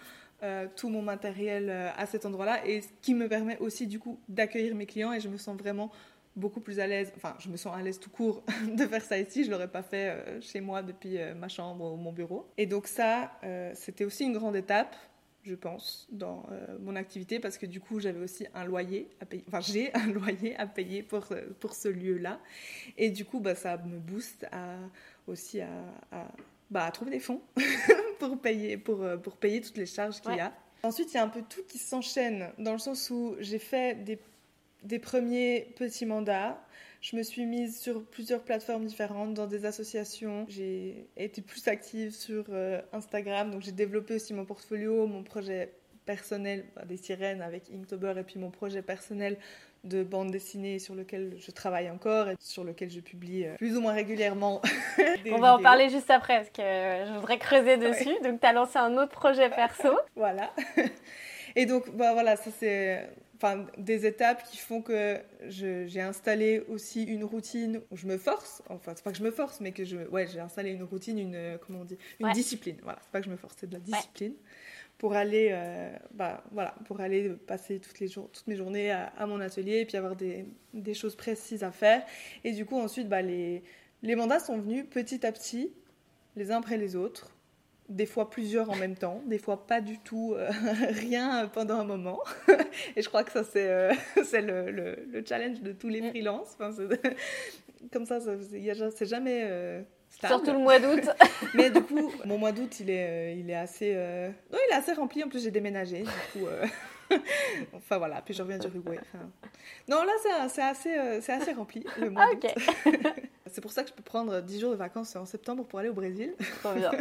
[SPEAKER 3] euh, tout mon matériel euh, à cet endroit-là et ce qui me permet aussi du coup d'accueillir mes clients et je me sens vraiment beaucoup plus à l'aise, enfin je me sens à l'aise tout court *laughs* de faire ça ici, je l'aurais pas fait euh, chez moi depuis ma chambre ou mon bureau. Et donc ça, c'était aussi une grande étape, je pense, dans mon activité parce que du coup j'avais aussi un loyer à payer, enfin j'ai *laughs* un loyer à payer pour, pour ce lieu-là. Et du coup bah, ça me booste à, aussi à, à bah, trouver des fonds *laughs* pour, payer, pour, euh, pour payer toutes les charges qu'il y a. Ensuite, il y a un peu tout qui s'enchaîne, dans le sens où j'ai fait des, des premiers petits mandats. Je me suis mise sur plusieurs plateformes différentes, dans des associations. J'ai été plus active sur euh, Instagram, donc j'ai développé aussi mon portfolio, mon projet personnel bah, des sirènes avec Inktober et puis mon projet personnel de bande dessinée sur lequel je travaille encore et sur lequel je publie euh, plus ou moins régulièrement. *laughs*
[SPEAKER 1] On va en parler juste après parce que je voudrais creuser dessus. Donc tu as lancé un autre projet perso. *laughs*
[SPEAKER 3] voilà. *laughs* Et donc bah, voilà, ça c'est enfin, des étapes qui font que j'ai installé aussi une routine où je me force. Enfin, c'est pas que je me force, mais que je, ouais, j'ai installé une routine, une, comment on dit, une discipline. Voilà, c'est pas que je me force, c'est de la discipline pour aller, euh, bah, voilà, pour aller passer toutes, les jours, toutes mes journées à, mon atelier et puis avoir des, des, choses précises à faire. Et du coup, ensuite, bah, les, les mandats sont venus petit à petit, les uns après les autres. Des fois plusieurs en même temps, des fois pas du tout, euh, *laughs* rien pendant un moment. *laughs* et je crois que ça, c'est euh, *laughs* le, le, challenge de tous les mm. freelances. Enfin, comme ça, c'est jamais
[SPEAKER 1] Surtout le mois d'août. *laughs*
[SPEAKER 3] Mais du coup, *laughs* mon mois d'août, il est, euh, il est assez, euh, non, il est assez rempli. En plus, j'ai déménagé. Du coup, euh, *laughs* enfin voilà. Puis je reviens du Uruguay. Non, là, c'est assez, c'est assez rempli le mois d'août. c'est pour ça que je peux prendre 10 jours de vacances en septembre pour aller au Brésil.
[SPEAKER 1] Trop bien.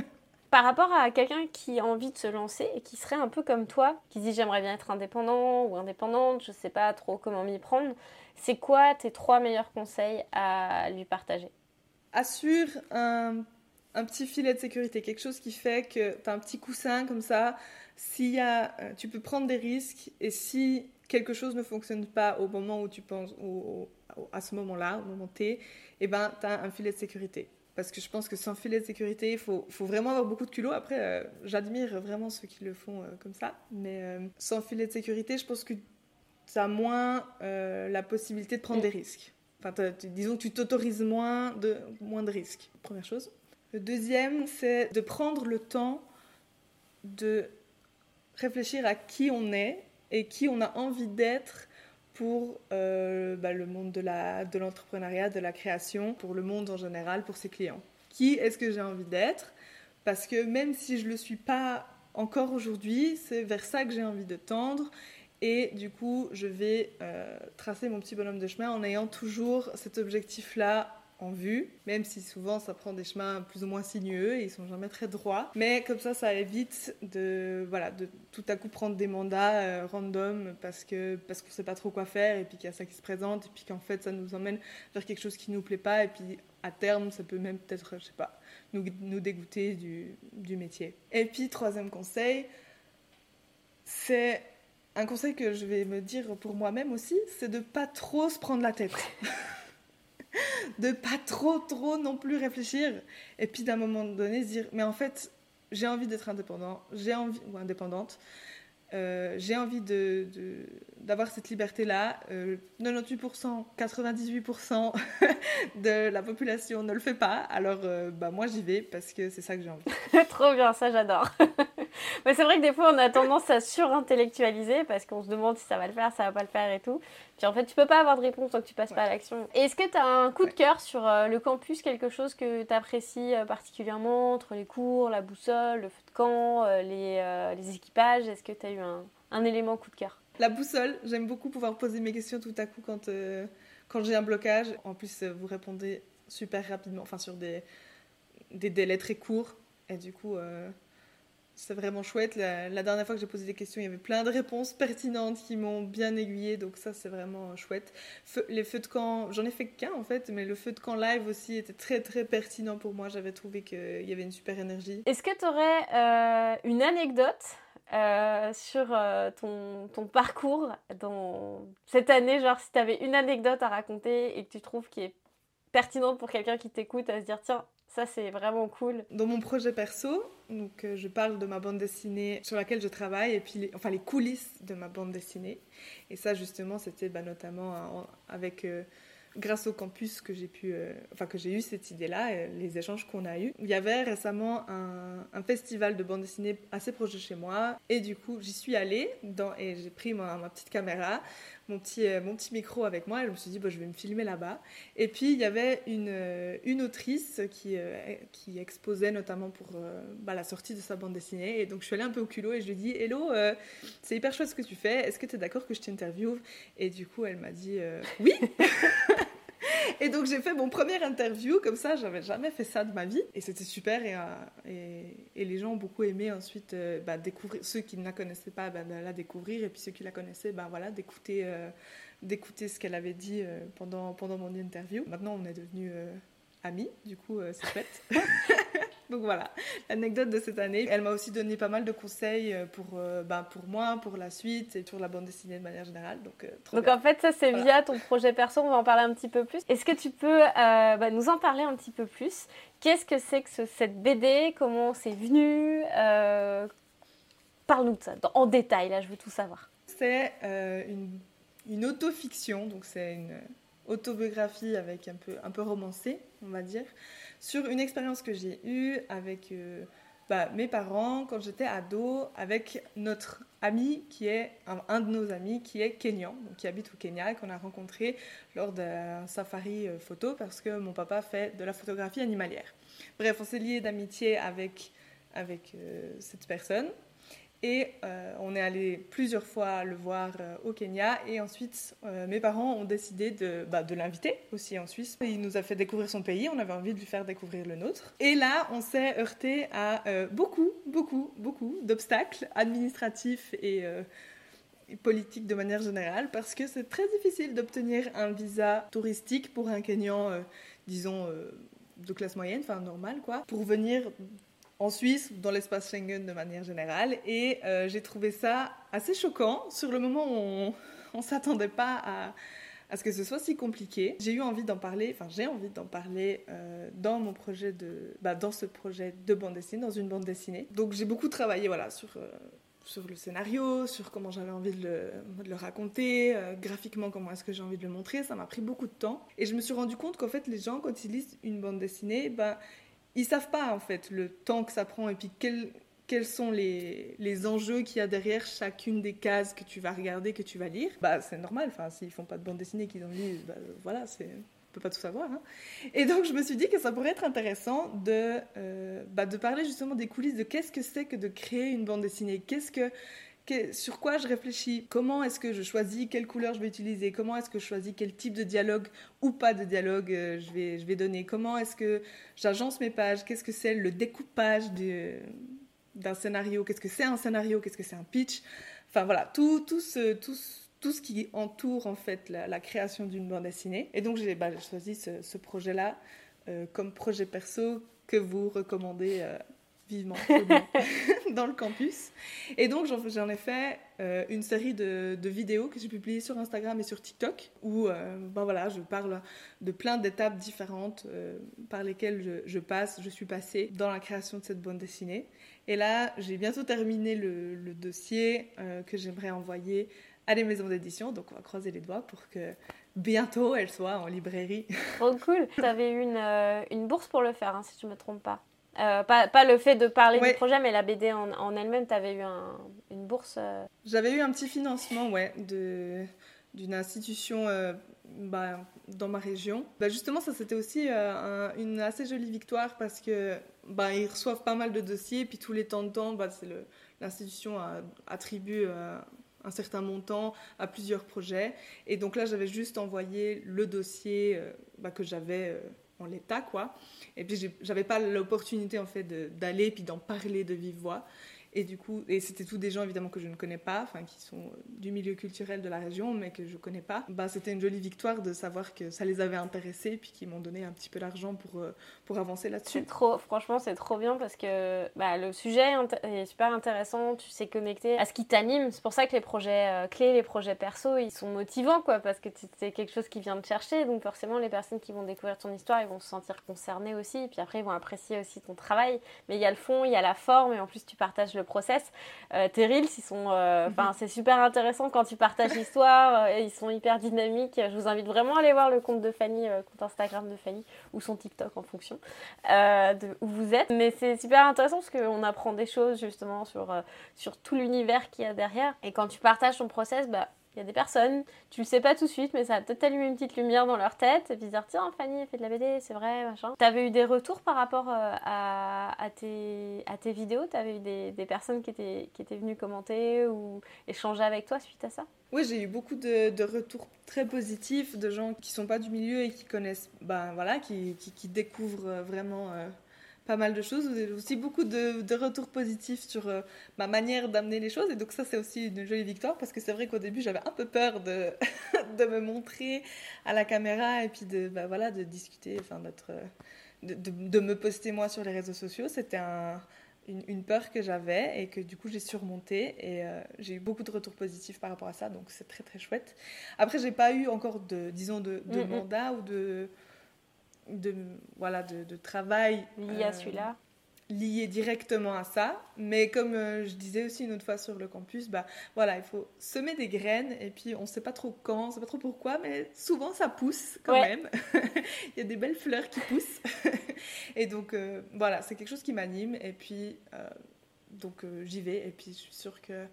[SPEAKER 1] Par rapport à quelqu'un qui a envie de se lancer et qui serait un peu comme toi, qui dit j'aimerais bien être indépendant ou indépendante, je sais pas trop comment m'y prendre, c'est quoi tes trois meilleurs conseils à lui partager?
[SPEAKER 3] Assure un un petit filet de sécurité, quelque chose qui fait que tu as un petit coussin comme ça. S'il euh, tu peux prendre des risques et si quelque chose ne fonctionne pas au moment où tu penses, à ce moment-là, au moment T, eh ben, tu as un filet de sécurité. Parce que je pense que sans filet de sécurité, il faut, faut, vraiment avoir beaucoup de culot. Après, euh, j'admire vraiment ceux qui le font euh, comme ça. Mais sans filet de sécurité, je pense que tu as moins la possibilité de prendre des risques. Disons que tu t'autorises moins de, moins de risques. Première chose. Le deuxième, c'est de prendre le temps de réfléchir à qui on est et qui on a envie d'être pour euh, bah, le monde de l'entrepreneuriat, de, de la création, pour le monde en général, pour ses clients. Qui est-ce que j'ai envie d'être? Parce que même si je ne le suis pas encore aujourd'hui, c'est vers ça que j'ai envie de tendre. Et du coup, je vais euh, tracer mon petit bonhomme de chemin en ayant toujours cet objectif-là en vue, même si souvent ça prend des chemins plus ou moins sinueux et ils sont jamais très droits. Mais comme ça, ça évite de, voilà, de tout à coup prendre des mandats euh, random parce que parce qu'on sait pas trop quoi faire et puis qu'il y a ça qui se présente et puis qu'en fait ça nous emmène vers quelque chose qui nous plaît pas et puis à terme ça peut même peut-être, je sais pas, nous, nous dégoûter du, du métier. Et puis troisième conseil, c'est un conseil que je vais me dire pour moi-même aussi, c'est de pas trop se prendre la tête. *laughs* de pas trop, trop non plus réfléchir. Et puis d'un moment donné, se dire, mais en fait, j'ai envie d'être indépendant, j'ai envie, ou indépendante, euh, j'ai envie de, d'avoir cette Euh, 98%, 98% *laughs* de la population ne le fait pas. Alors, euh, bah, moi, j'y vais parce que c'est ça que j'ai envie. *laughs*
[SPEAKER 1] Trop bien, ça, j'adore. *laughs* Mais c'est vrai que des fois, on a tendance à surintellectualiser parce qu'on se demande si ça va le faire, ça va pas le faire et tout. Puis en fait, tu peux pas avoir de réponse tant que tu passes pas à l'action. Est-ce que tu as un coup de cœur sur euh, le campus, quelque chose que tu apprécies euh, particulièrement entre les cours, la boussole, le feu de camp, les, les équipages? Est-ce que tu as eu un, un élément coup de cœur?
[SPEAKER 3] La boussole, j'aime beaucoup pouvoir poser mes questions tout à coup quand, euh, quand j'ai un blocage. En plus, euh, vous répondez super rapidement, enfin sur des, des délais très courts. Et du coup, euh, c'est vraiment chouette. La, dernière fois que j'ai posé des questions, il y avait plein de réponses pertinentes qui m'ont bien aiguillée. Donc ça, c'est vraiment chouette. les feux de camp, j'en ai fait qu'un en fait, mais le feu de camp live aussi était très très pertinent pour moi. J'avais trouvé qu'il y avait une super énergie.
[SPEAKER 1] Est-ce que tu aurais une anecdote euh, sur euh, ton, ton, parcours dans cette année, genre si tu avais une anecdote à raconter et que tu trouves qui est pertinente pour quelqu'un qui t'écoute à se dire tiens, ça c'est vraiment cool.
[SPEAKER 3] Dans mon projet perso, donc euh, je parle de ma bande dessinée sur laquelle je travaille et puis les, enfin les coulisses de ma bande dessinée. Et ça justement c'était bah, notamment avec grâce au campus que j'ai pu, euh, enfin que j'ai eu cette idée-là, les échanges qu'on a eus. Il y avait récemment un, festival de bande dessinée assez proche de chez moi, et du coup j'y suis allée et j'ai pris ma, petite caméra mon petit, euh, mon petit micro avec moi et je me suis dit, bon, je vais me filmer là-bas. Et puis, il y avait une, euh, une autrice qui, euh, qui exposait notamment pour bah, la sortie de sa bande dessinée. Et donc, je suis allée un peu au culot et je lui ai dit, Hello, c'est hyper chouette ce que tu fais. Est-ce que tu es d'accord que je t'interviewe? Et du coup, elle m'a dit, oui *laughs* Et donc j'ai fait mon premier interview comme ça, j'avais jamais fait ça de ma vie et c'était super et, euh, et, les gens ont beaucoup aimé ensuite euh, bah, découvrir, ceux qui ne la connaissaient pas, bah, la découvrir et puis ceux qui la connaissaient, ben voilà, d'écouter euh, d'écouter ce qu'elle avait dit pendant, pendant mon interview. Maintenant on est devenus amis, du coup c'est chouette. *laughs* Donc voilà, l'anecdote de cette année. Elle m'a aussi donné pas mal de conseils euh, pour, euh, ben, pour moi, pour la suite et pour la bande dessinée de manière générale. Donc,
[SPEAKER 1] euh, Donc en fait, ça c'est via ton projet perso, on va en parler un petit peu plus. Est-ce que tu peux bah, nous en parler un petit peu plus? Qu'est-ce que c'est que cette BD Comment c'est venu? Parle-nous de ça, en détail, là je veux tout savoir.
[SPEAKER 3] C'est une, une autofiction, donc c'est une autobiographie avec un peu, un peu romancée, on va dire, sur une expérience que j'ai eue avec euh, bah, mes parents quand j'étais ado, avec notre ami qui est un, de nos amis qui est kenyan, donc qui habite au Kenya qu'on a rencontré lors d'un safari euh, photo parce que mon papa fait de la photographie animalière. Bref, on s'est lié d'amitié avec, avec euh, cette personne et euh, on est allé plusieurs fois le voir euh, au Kenya. Et ensuite, euh, mes parents ont décidé de, bah, de l'inviter aussi en Suisse. Il nous a fait découvrir son pays. On avait envie de lui faire découvrir le nôtre. Et là, on s'est heurté à beaucoup, beaucoup, beaucoup d'obstacles administratifs et, politiques de manière générale. Parce que c'est très difficile d'obtenir un visa touristique pour un Kenyan, disons de classe moyenne, enfin normale quoi, pour venir en Suisse, dans l'espace Schengen de manière générale. Et euh, j'ai trouvé ça assez choquant. Sur le moment, on *laughs* ne s'attendait pas à, ce que ce soit si compliqué. J'ai eu envie d'en parler, enfin j'ai envie d'en parler euh, dans mon projet de, bah, dans ce projet de bande dessinée, dans une bande dessinée. Donc j'ai beaucoup travaillé voilà sur euh, sur le scénario, sur comment j'avais envie de le, de le raconter, graphiquement comment est-ce que j'ai envie de le montrer. Ça m'a pris beaucoup de temps. Et je me suis rendu compte qu'en fait, les gens, quand ils lisent une bande dessinée, bah, ils savent pas en fait le temps que ça prend et puis quels, sont les, les enjeux qu'il y a derrière chacune des cases que tu vas regarder, que tu vas lire. Bah c'est normal, enfin s'ils font pas de bande dessinée qu'ils ont lu, bah, voilà, c'est peut pas tout savoir. Hein. Et donc je me suis dit que ça pourrait être intéressant de, euh, bah, de parler justement des coulisses de qu'est-ce que c'est que de créer une bande dessinée, qu'est-ce que sur quoi je réfléchis, comment est-ce que je choisis quelle couleur je vais utiliser, comment est-ce que je choisis quel type de dialogue ou pas de dialogue euh, je, vais, je vais donner, comment est-ce que j'agence mes pages, qu'est-ce que c'est le découpage d'un scénario, qu'est-ce que c'est un scénario, qu'est-ce que c'est un pitch, enfin voilà, tout, tout, ce, tout, tout ce qui entoure en fait la, création d'une bande dessinée. Et donc j'ai bah, choisi ce, projet-là euh, comme projet perso que vous recommandez euh, vivement *laughs* *laughs* dans le campus. Et donc j'en ai fait euh, une série de, vidéos que j'ai publiées sur Instagram et sur TikTok où euh, ben voilà, je parle de plein d'étapes différentes euh, par lesquelles je, passe, je suis passée dans la création de cette bande dessinée. Et là, j'ai bientôt terminé le, dossier que j'aimerais envoyer à les maisons d'édition. Donc on va croiser les doigts pour que bientôt elle soit en librairie. *laughs*
[SPEAKER 1] Trop cool. Tu avais une, une bourse pour le faire, hein, si je ne me trompe pas. Euh, pas, pas, le fait de parler du projet, mais la BD en, en elle-même, tu avais eu une bourse euh
[SPEAKER 3] J'avais eu un petit financement, ouais, d'une institution euh, bah, dans ma région. Bah, justement, ça c'était aussi une assez jolie victoire parce que bah, ils reçoivent pas mal de dossiers, et puis tous les temps de temps, l'institution attribue un certain montant à plusieurs projets. Et donc là, j'avais juste envoyé le dossier bah, que j'avais en l'état, quoi. Et puis, j'avais pas l'opportunité, en fait, d'aller puis d'en parler de vive voix. Et du coup, et c'était tous des gens évidemment que je ne connais pas, enfin qui sont euh, du milieu culturel de la région, mais que je connais pas. Bah, c'était une jolie victoire de savoir que ça les avait intéressés, puis qu'ils m'ont donné un petit peu d'argent pour, euh, pour avancer là-dessus.
[SPEAKER 1] Franchement, c'est trop bien parce que bah, le sujet est super intéressant, tu sais connecter à ce qui t'anime. C'est pour ça que les projets euh, clés, les projets perso, ils sont motivants, quoi, parce que c'est quelque chose qui vient de chercher. Donc forcément, les personnes qui vont découvrir ton histoire, ils vont se sentir concernées aussi, puis après, ils vont apprécier aussi ton travail. Mais il y a le fond, il y a la forme, et en plus, tu partages le process. Euh, tes reels, ils sont, euh, enfin, mhm. c'est super intéressant quand tu partages l'histoire. Euh, ils sont hyper dynamiques. Je vous invite vraiment à aller voir le compte de Fanny, le compte Instagram de Fanny ou son TikTok en fonction de où vous êtes. Mais c'est super intéressant parce qu'on apprend des choses justement sur, sur tout l'univers qu'il y a derrière. Et quand tu partages ton process, bah, il y a des personnes, tu le sais pas tout de suite, mais ça a peut-être allumé une petite lumière dans leur tête et puis dire tiens, Fanny a fait de la BD, c'est vrai, machin. T'avais eu des retours par rapport euh, à, tes, vidéos? T'avais eu des, personnes qui étaient, venues commenter ou échanger avec toi suite à ça?
[SPEAKER 3] Oui, j'ai eu beaucoup de, retours très positifs de gens qui sont pas du milieu et qui connaissent, ben voilà, qui, découvrent vraiment. Euh, pas mal de choses, aussi beaucoup de, retours positifs sur euh, ma manière d'amener les choses. Et donc ça, c'est aussi une jolie victoire parce que c'est vrai qu'au début, j'avais un peu peur de, *laughs* de me montrer à la caméra et puis de, bah, voilà, de discuter, enfin, d'être, de, de, me poster moi sur les réseaux sociaux. C'était un, une, peur que j'avais et que du coup j'ai surmonté et euh, j'ai eu beaucoup de retours positifs par rapport à ça. Donc c'est très très chouette. Après, j'ai pas eu encore de, disons, de, de mandat ou de de, voilà, de, de travail.
[SPEAKER 1] Lié à euh, celui-là
[SPEAKER 3] lié directement à ça. Mais comme euh, je disais aussi une autre fois sur le campus, bah, voilà, il faut semer des graines et puis on ne sait pas trop quand, on ne sait pas trop pourquoi, mais souvent ça pousse quand même. *laughs* il y a des belles fleurs qui poussent. *laughs* et donc euh, voilà, c'est quelque chose qui m'anime et puis donc j'y vais et puis je suis sûre que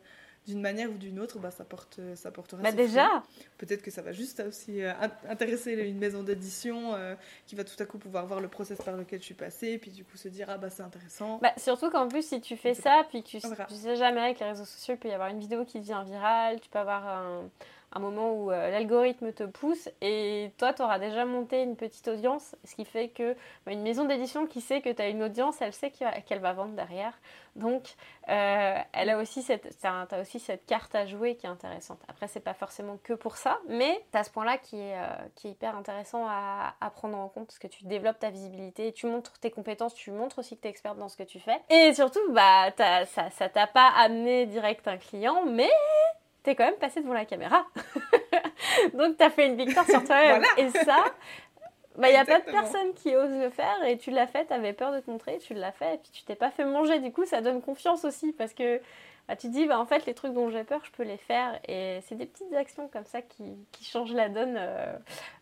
[SPEAKER 3] d'une manière ou d'une autre, bah, ça, porte, ça portera.
[SPEAKER 1] Bah déjà
[SPEAKER 3] Peut-être que ça va juste aussi euh, intéresser une maison d'édition euh, qui va tout à coup pouvoir voir le process par lequel je suis passée, et puis du coup se dire ah bah c'est intéressant.
[SPEAKER 1] Bah, surtout qu'en plus, si tu fais ça, puis que tu, tu sais jamais avec les réseaux sociaux, il peut y avoir une vidéo qui devient virale, tu peux avoir un un moment où euh, l'algorithme te pousse et toi, tu auras déjà monté une petite audience, ce qui fait que bah, une maison d'édition qui sait que tu as une audience, elle sait qu'elle va vendre derrière. Donc, euh, elle a aussi cette, carte à jouer qui est intéressante. Après, c'est pas forcément que pour ça, mais tu as ce point-là qui, est, euh, hyper intéressant à, prendre en compte parce que tu développes ta visibilité, tu montres tes compétences, tu montres aussi que tu es experte dans ce que tu fais. Et surtout, bah, ça, ça t'a pas amené direct un client, mais t'es quand même passé devant la caméra. *laughs* Donc t'as fait une victoire sur toi-même. Et ça, il bah, n'y a pas de personne qui ose le faire et tu l'as fait, tu avais peur de te montrer, tu l'as fait et puis tu t'es pas fait manger. Du coup, ça donne confiance aussi parce que bah, tu te dis, bah, en fait, les trucs dont j'ai peur, je peux les faire. Et c'est des petites actions comme ça qui, qui changent la donne euh,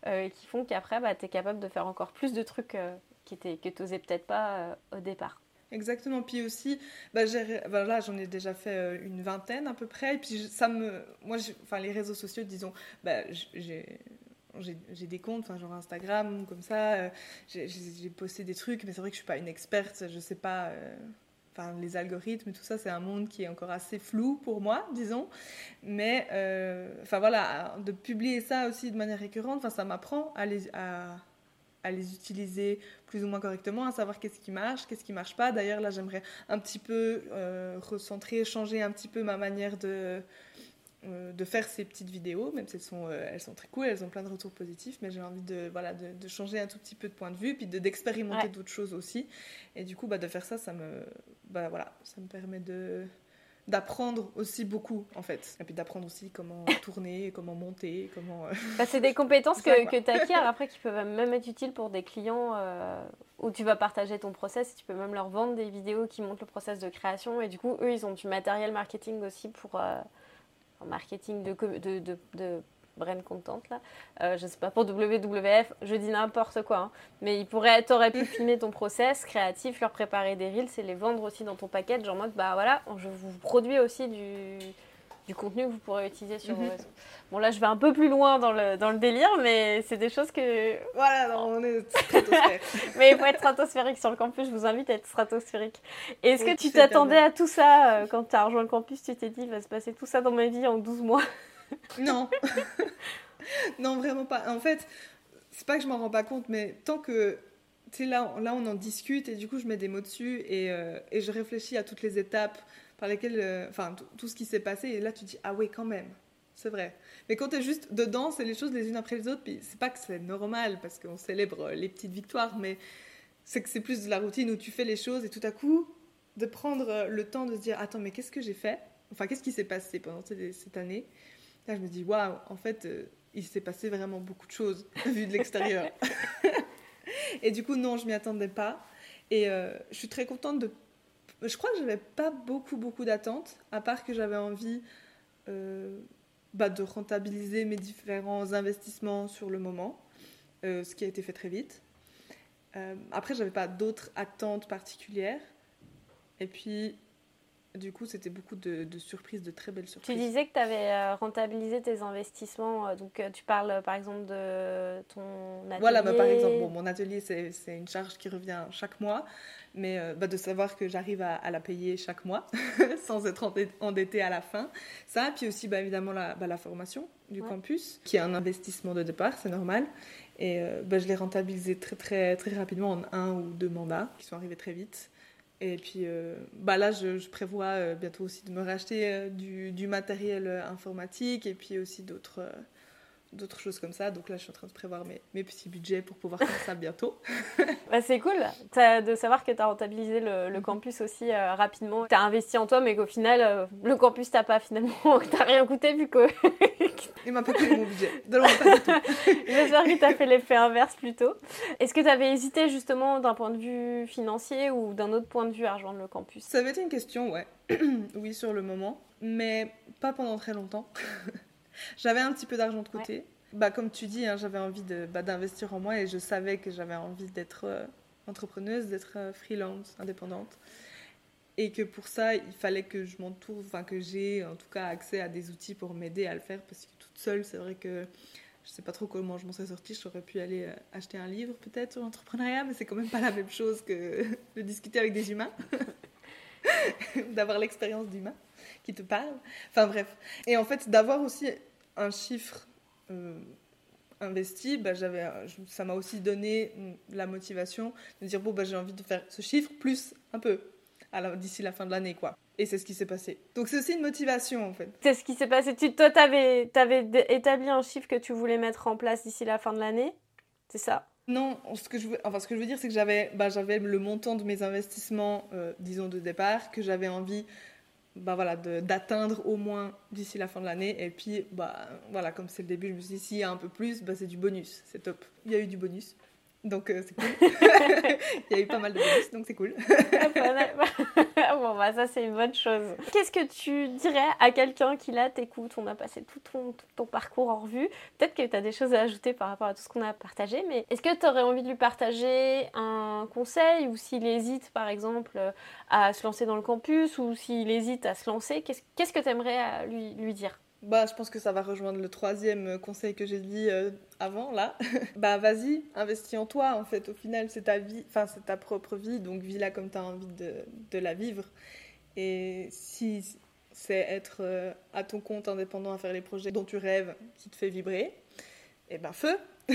[SPEAKER 1] euh, et qui font qu'après, bah, tu es capable de faire encore plus de trucs euh, qui que tu n'osais peut-être pas au départ.
[SPEAKER 3] Exactement. Puis aussi, bah, bah, là, j'en ai déjà fait une vingtaine à peu près. Et puis, ça me. Moi, enfin, les réseaux sociaux, disons, bah, j'ai des comptes, genre Instagram, comme ça. Euh, j'ai posté des trucs, mais c'est vrai que je suis pas une experte. Je sais pas. Euh, enfin, les algorithmes, tout ça, c'est un monde qui est encore assez flou pour moi, disons. Mais, euh, enfin voilà, de publier ça aussi de manière récurrente, ça m'apprend à, à les utiliser plus ou moins correctement, à savoir qu'est-ce qui marche, qu'est-ce qui marche pas. D'ailleurs, là, j'aimerais un petit peu recentrer, changer un petit peu ma manière de, euh, de faire ces petites vidéos, même si elles sont, euh, elles sont très cool, elles ont plein de retours positifs, mais j'ai envie de, voilà, de, changer un tout petit peu de point de vue, puis d'expérimenter d'autres choses aussi. Et du coup, bah, de faire ça, ça me, bah, voilà, ça me permet de d'apprendre aussi beaucoup en fait. Et puis d'apprendre aussi comment *laughs* tourner comment monter comment euh,
[SPEAKER 1] bah, c'est des compétences *laughs* que, que tu acquiers *laughs* après qui peuvent même être utiles pour des clients où tu vas partager ton process tu peux même leur vendre des vidéos qui montrent le process de création. Et du coup eux ils ont du matériel marketing aussi pour en marketing de, de, de, de brand content là, euh, je sais pas pour WWF, je dis n'importe quoi, hein. mais il pourrait, t'aurais pu *laughs* filmer ton process créatif, leur préparer des reels et les vendre aussi dans ton package en mode bah voilà, je vous produis aussi du, du contenu que vous pourrez utiliser sur vos mhm. réseaux. Bon, là, je vais un peu plus loin dans le, dans le délire, mais c'est des choses que.
[SPEAKER 3] Voilà, on est stratosphérique. *laughs*
[SPEAKER 1] mais il faut être stratosphérique sur le campus, je vous invite à être stratosphérique. Est-ce que tu t'attendais à tout ça euh, quand tu as rejoint le campus Tu t'es dit, il va se passer tout ça dans ma vie en 12 mois?
[SPEAKER 3] Non. *laughs* non, vraiment pas. En fait, c'est pas que je m'en rends pas compte, mais tant que tu sais, là, là, on en discute et du coup, je mets des mots dessus et, euh, et je réfléchis à toutes les étapes par lesquelles, euh, enfin, tout ce qui s'est passé. Et là, tu dis, ah oui, quand même, c'est vrai. Mais quand tu es juste dedans, c'est les choses les unes après les autres. Puis c'est pas que c'est normal parce qu'on célèbre les petites victoires, mais c'est que c'est plus de la routine où tu fais les choses et tout à coup, de prendre le temps de se dire, attends, mais qu'est-ce que j'ai fait? Enfin, qu'est-ce qui s'est passé pendant cette année Là, je me dis, waouh, en fait, euh, il s'est passé vraiment beaucoup de choses *laughs* vu de l'extérieur. *laughs* et du coup, non, je m'y attendais pas. Et euh, je suis très contente de je crois que j'avais pas beaucoup, beaucoup d'attentes, à part que j'avais envie euh, bah, de rentabiliser mes différents investissements sur le moment, ce qui a été fait très vite. Après, j'avais pas d'autres attentes particulières. Et puis, du coup, c'était beaucoup de, surprises, de très belles surprises.
[SPEAKER 1] Tu disais que tu avais euh, rentabilisé tes investissements. Euh, donc, euh, tu parles par exemple de ton atelier.
[SPEAKER 3] Voilà, bah, par exemple, mon atelier, c'est une charge qui revient chaque mois. Mais bah, de savoir que j'arrive à, la payer chaque mois *laughs* sans être endettée à la fin. Ça, puis aussi, bah, évidemment, la, la formation du campus, qui est un investissement de départ, c'est normal. Et je l'ai rentabilisé très, très, très rapidement en un ou deux mandats qui sont arrivés très vite. Et puis euh, bah là, je, prévois euh, bientôt aussi de me racheter euh, du, du, matériel informatique et puis aussi d'autres d'autres choses comme ça. Donc là, je suis en train de prévoir mes, mes petits budgets pour pouvoir faire ça bientôt. *laughs*
[SPEAKER 1] bah, c'est cool as, de savoir que tu as rentabilisé le, le campus aussi euh, rapidement. Tu as investi en toi, mais qu'au final, euh, le campus t'a pas finalement, *laughs* t'as rien coûté vu que. *laughs*
[SPEAKER 3] Il m'a pas coûté mon budget.
[SPEAKER 1] J'espère que tu as fait l'effet inverse plutôt. Est-ce que tu avais hésité justement d'un point de vue financier ou d'un autre point de vue à rejoindre le campus?
[SPEAKER 3] Ça avait été une question, ouais. *clears throat* oui, sur le moment, mais pas pendant très longtemps. J'avais un petit peu d'argent de côté. Bah, comme tu dis, hein, j'avais envie bah, d'investir en moi et je savais que j'avais envie d'être euh, entrepreneuse, d'être euh, freelance, indépendante. Et que pour ça, il fallait que je m'entoure, enfin que j'ai en tout cas accès à des outils pour m'aider à le faire parce que toute seule, c'est vrai que je sais pas trop comment je m'en serais sortie. J'aurais pu aller euh, acheter un livre peut-être sur l'entrepreneuriat, mais c'est quand même pas la même chose que *laughs* de discuter avec des humains, *laughs* d'avoir l'expérience d'humain qui te parle. Enfin bref. Et en fait, d'avoir aussi un chiffre investi, bah, j'avais, ça m'a aussi donné la motivation de dire bon, bah, j'ai envie de faire ce chiffre plus un peu d'ici la fin de l'année. quoi. Et c'est ce qui s'est passé. Donc c'est aussi une motivation en fait.
[SPEAKER 1] C'est ce qui s'est passé. Tu, toi, tu avais, établi un chiffre que tu voulais mettre en place d'ici la fin de l'année C'est ça?
[SPEAKER 3] Non, ce que, je veux, enfin, ce que je veux dire, c'est que j'avais bah, le montant de mes investissements, euh, disons, de départ, que j'avais envie bah, voilà, d'atteindre au moins d'ici la fin de l'année. Et puis, bah, voilà, comme c'est le début, je me suis dit, s'il y a un peu plus, bah, c'est du bonus. C'est top. Il y a eu du bonus. Donc euh, c'est cool. *laughs* *laughs* Il y a eu pas mal de bonus, donc c'est cool. *laughs*
[SPEAKER 1] bon, bah ça c'est une bonne chose. Qu'est-ce que tu dirais à quelqu'un qui là t'écoute On a passé tout ton, tout ton parcours en revue? Peut-être que tu as des choses à ajouter par rapport à tout ce qu'on a partagé, mais est-ce que tu aurais envie de lui partager un conseil? Ou s'il hésite par exemple à se lancer dans le campus ou s'il hésite à se lancer, qu'est-ce que tu aimerais lui, lui dire?
[SPEAKER 3] Bah, je pense que ça va rejoindre le troisième conseil que j'ai dit euh, avant, là. *laughs* bah, vas-y, investis en toi, en fait. Au final, c'est ta vie, enfin, c'est ta propre vie, donc vis-la comme tu as envie de, de, la vivre. Et si c'est être euh, à ton compte, indépendant, à faire les projets dont tu rêves, qui te fait vibrer, eh ben, feu *laughs*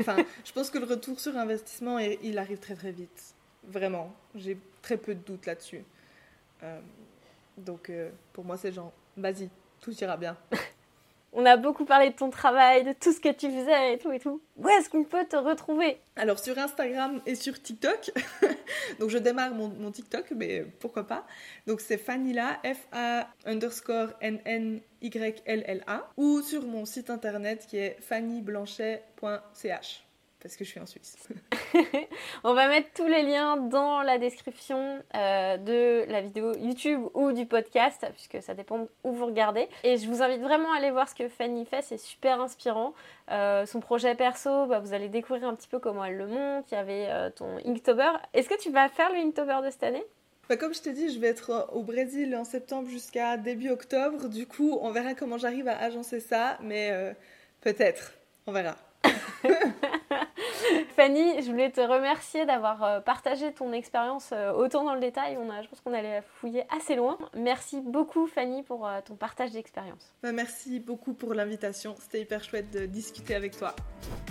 [SPEAKER 3] Enfin, je pense que le retour sur investissement, il arrive très très vite. Vraiment. J'ai très peu de doutes là-dessus. Euh, donc, pour moi, c'est genre vas-y, tout ira bien. *laughs*
[SPEAKER 1] On a beaucoup parlé de ton travail, de tout ce que tu faisais et tout et tout. Où est-ce qu'on peut te retrouver?
[SPEAKER 3] Alors sur Instagram et sur TikTok. *laughs* Donc je démarre mon, TikTok, mais pourquoi pas. Donc c'est Fanila, F-A underscore N-N-Y-L-L-A. Ou sur mon site internet qui est fannyblanchet.ch parce que je suis en Suisse. *laughs*
[SPEAKER 1] on va mettre tous les liens dans la description euh, de la vidéo YouTube ou du podcast, puisque ça dépend où vous regardez. Et je vous invite vraiment à aller voir ce que Fanny fait, c'est super inspirant. Euh, son projet perso, bah, vous allez découvrir un petit peu comment elle le monte. Il y avait euh, ton Inktober. Est-ce que tu vas faire le Inktober de cette année?
[SPEAKER 3] Bah, comme je t'ai dit, je vais être au Brésil en septembre jusqu'à début octobre. Du coup, on verra comment j'arrive à agencer ça, mais peut-être, on verra. *laughs*
[SPEAKER 1] Fanny, je voulais te remercier d'avoir euh, partagé ton expérience euh, autant dans le détail. On a, je pense qu'on allait fouiller assez loin. Merci beaucoup Fanny pour euh, ton partage d'expérience.
[SPEAKER 3] Bah, merci beaucoup pour l'invitation. C'était hyper chouette de discuter avec toi.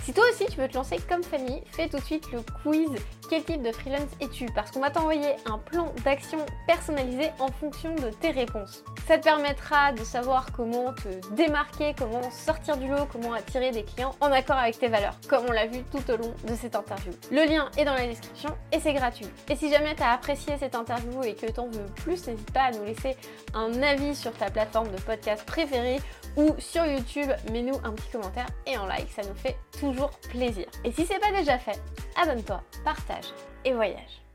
[SPEAKER 1] Si toi aussi tu veux te lancer comme Fanny, fais tout de suite le quiz Quel type de freelance es-tu? Parce qu'on va t'envoyer un plan d'action personnalisé en fonction de tes réponses. Ça te permettra de savoir comment te démarquer, comment sortir du lot, comment attirer des clients en accord avec tes valeurs, comme on l'a vu tout au long de cette interview. Le lien est dans la description et c'est gratuit. Et si jamais tu as apprécié cette interview et que tu en veux plus, n'hésite pas à nous laisser un avis sur ta plateforme de podcast préférée ou sur YouTube, mets-nous un petit commentaire et un like, ça nous fait toujours plaisir. Et si c'est pas déjà fait, abonne-toi, partage et voyage.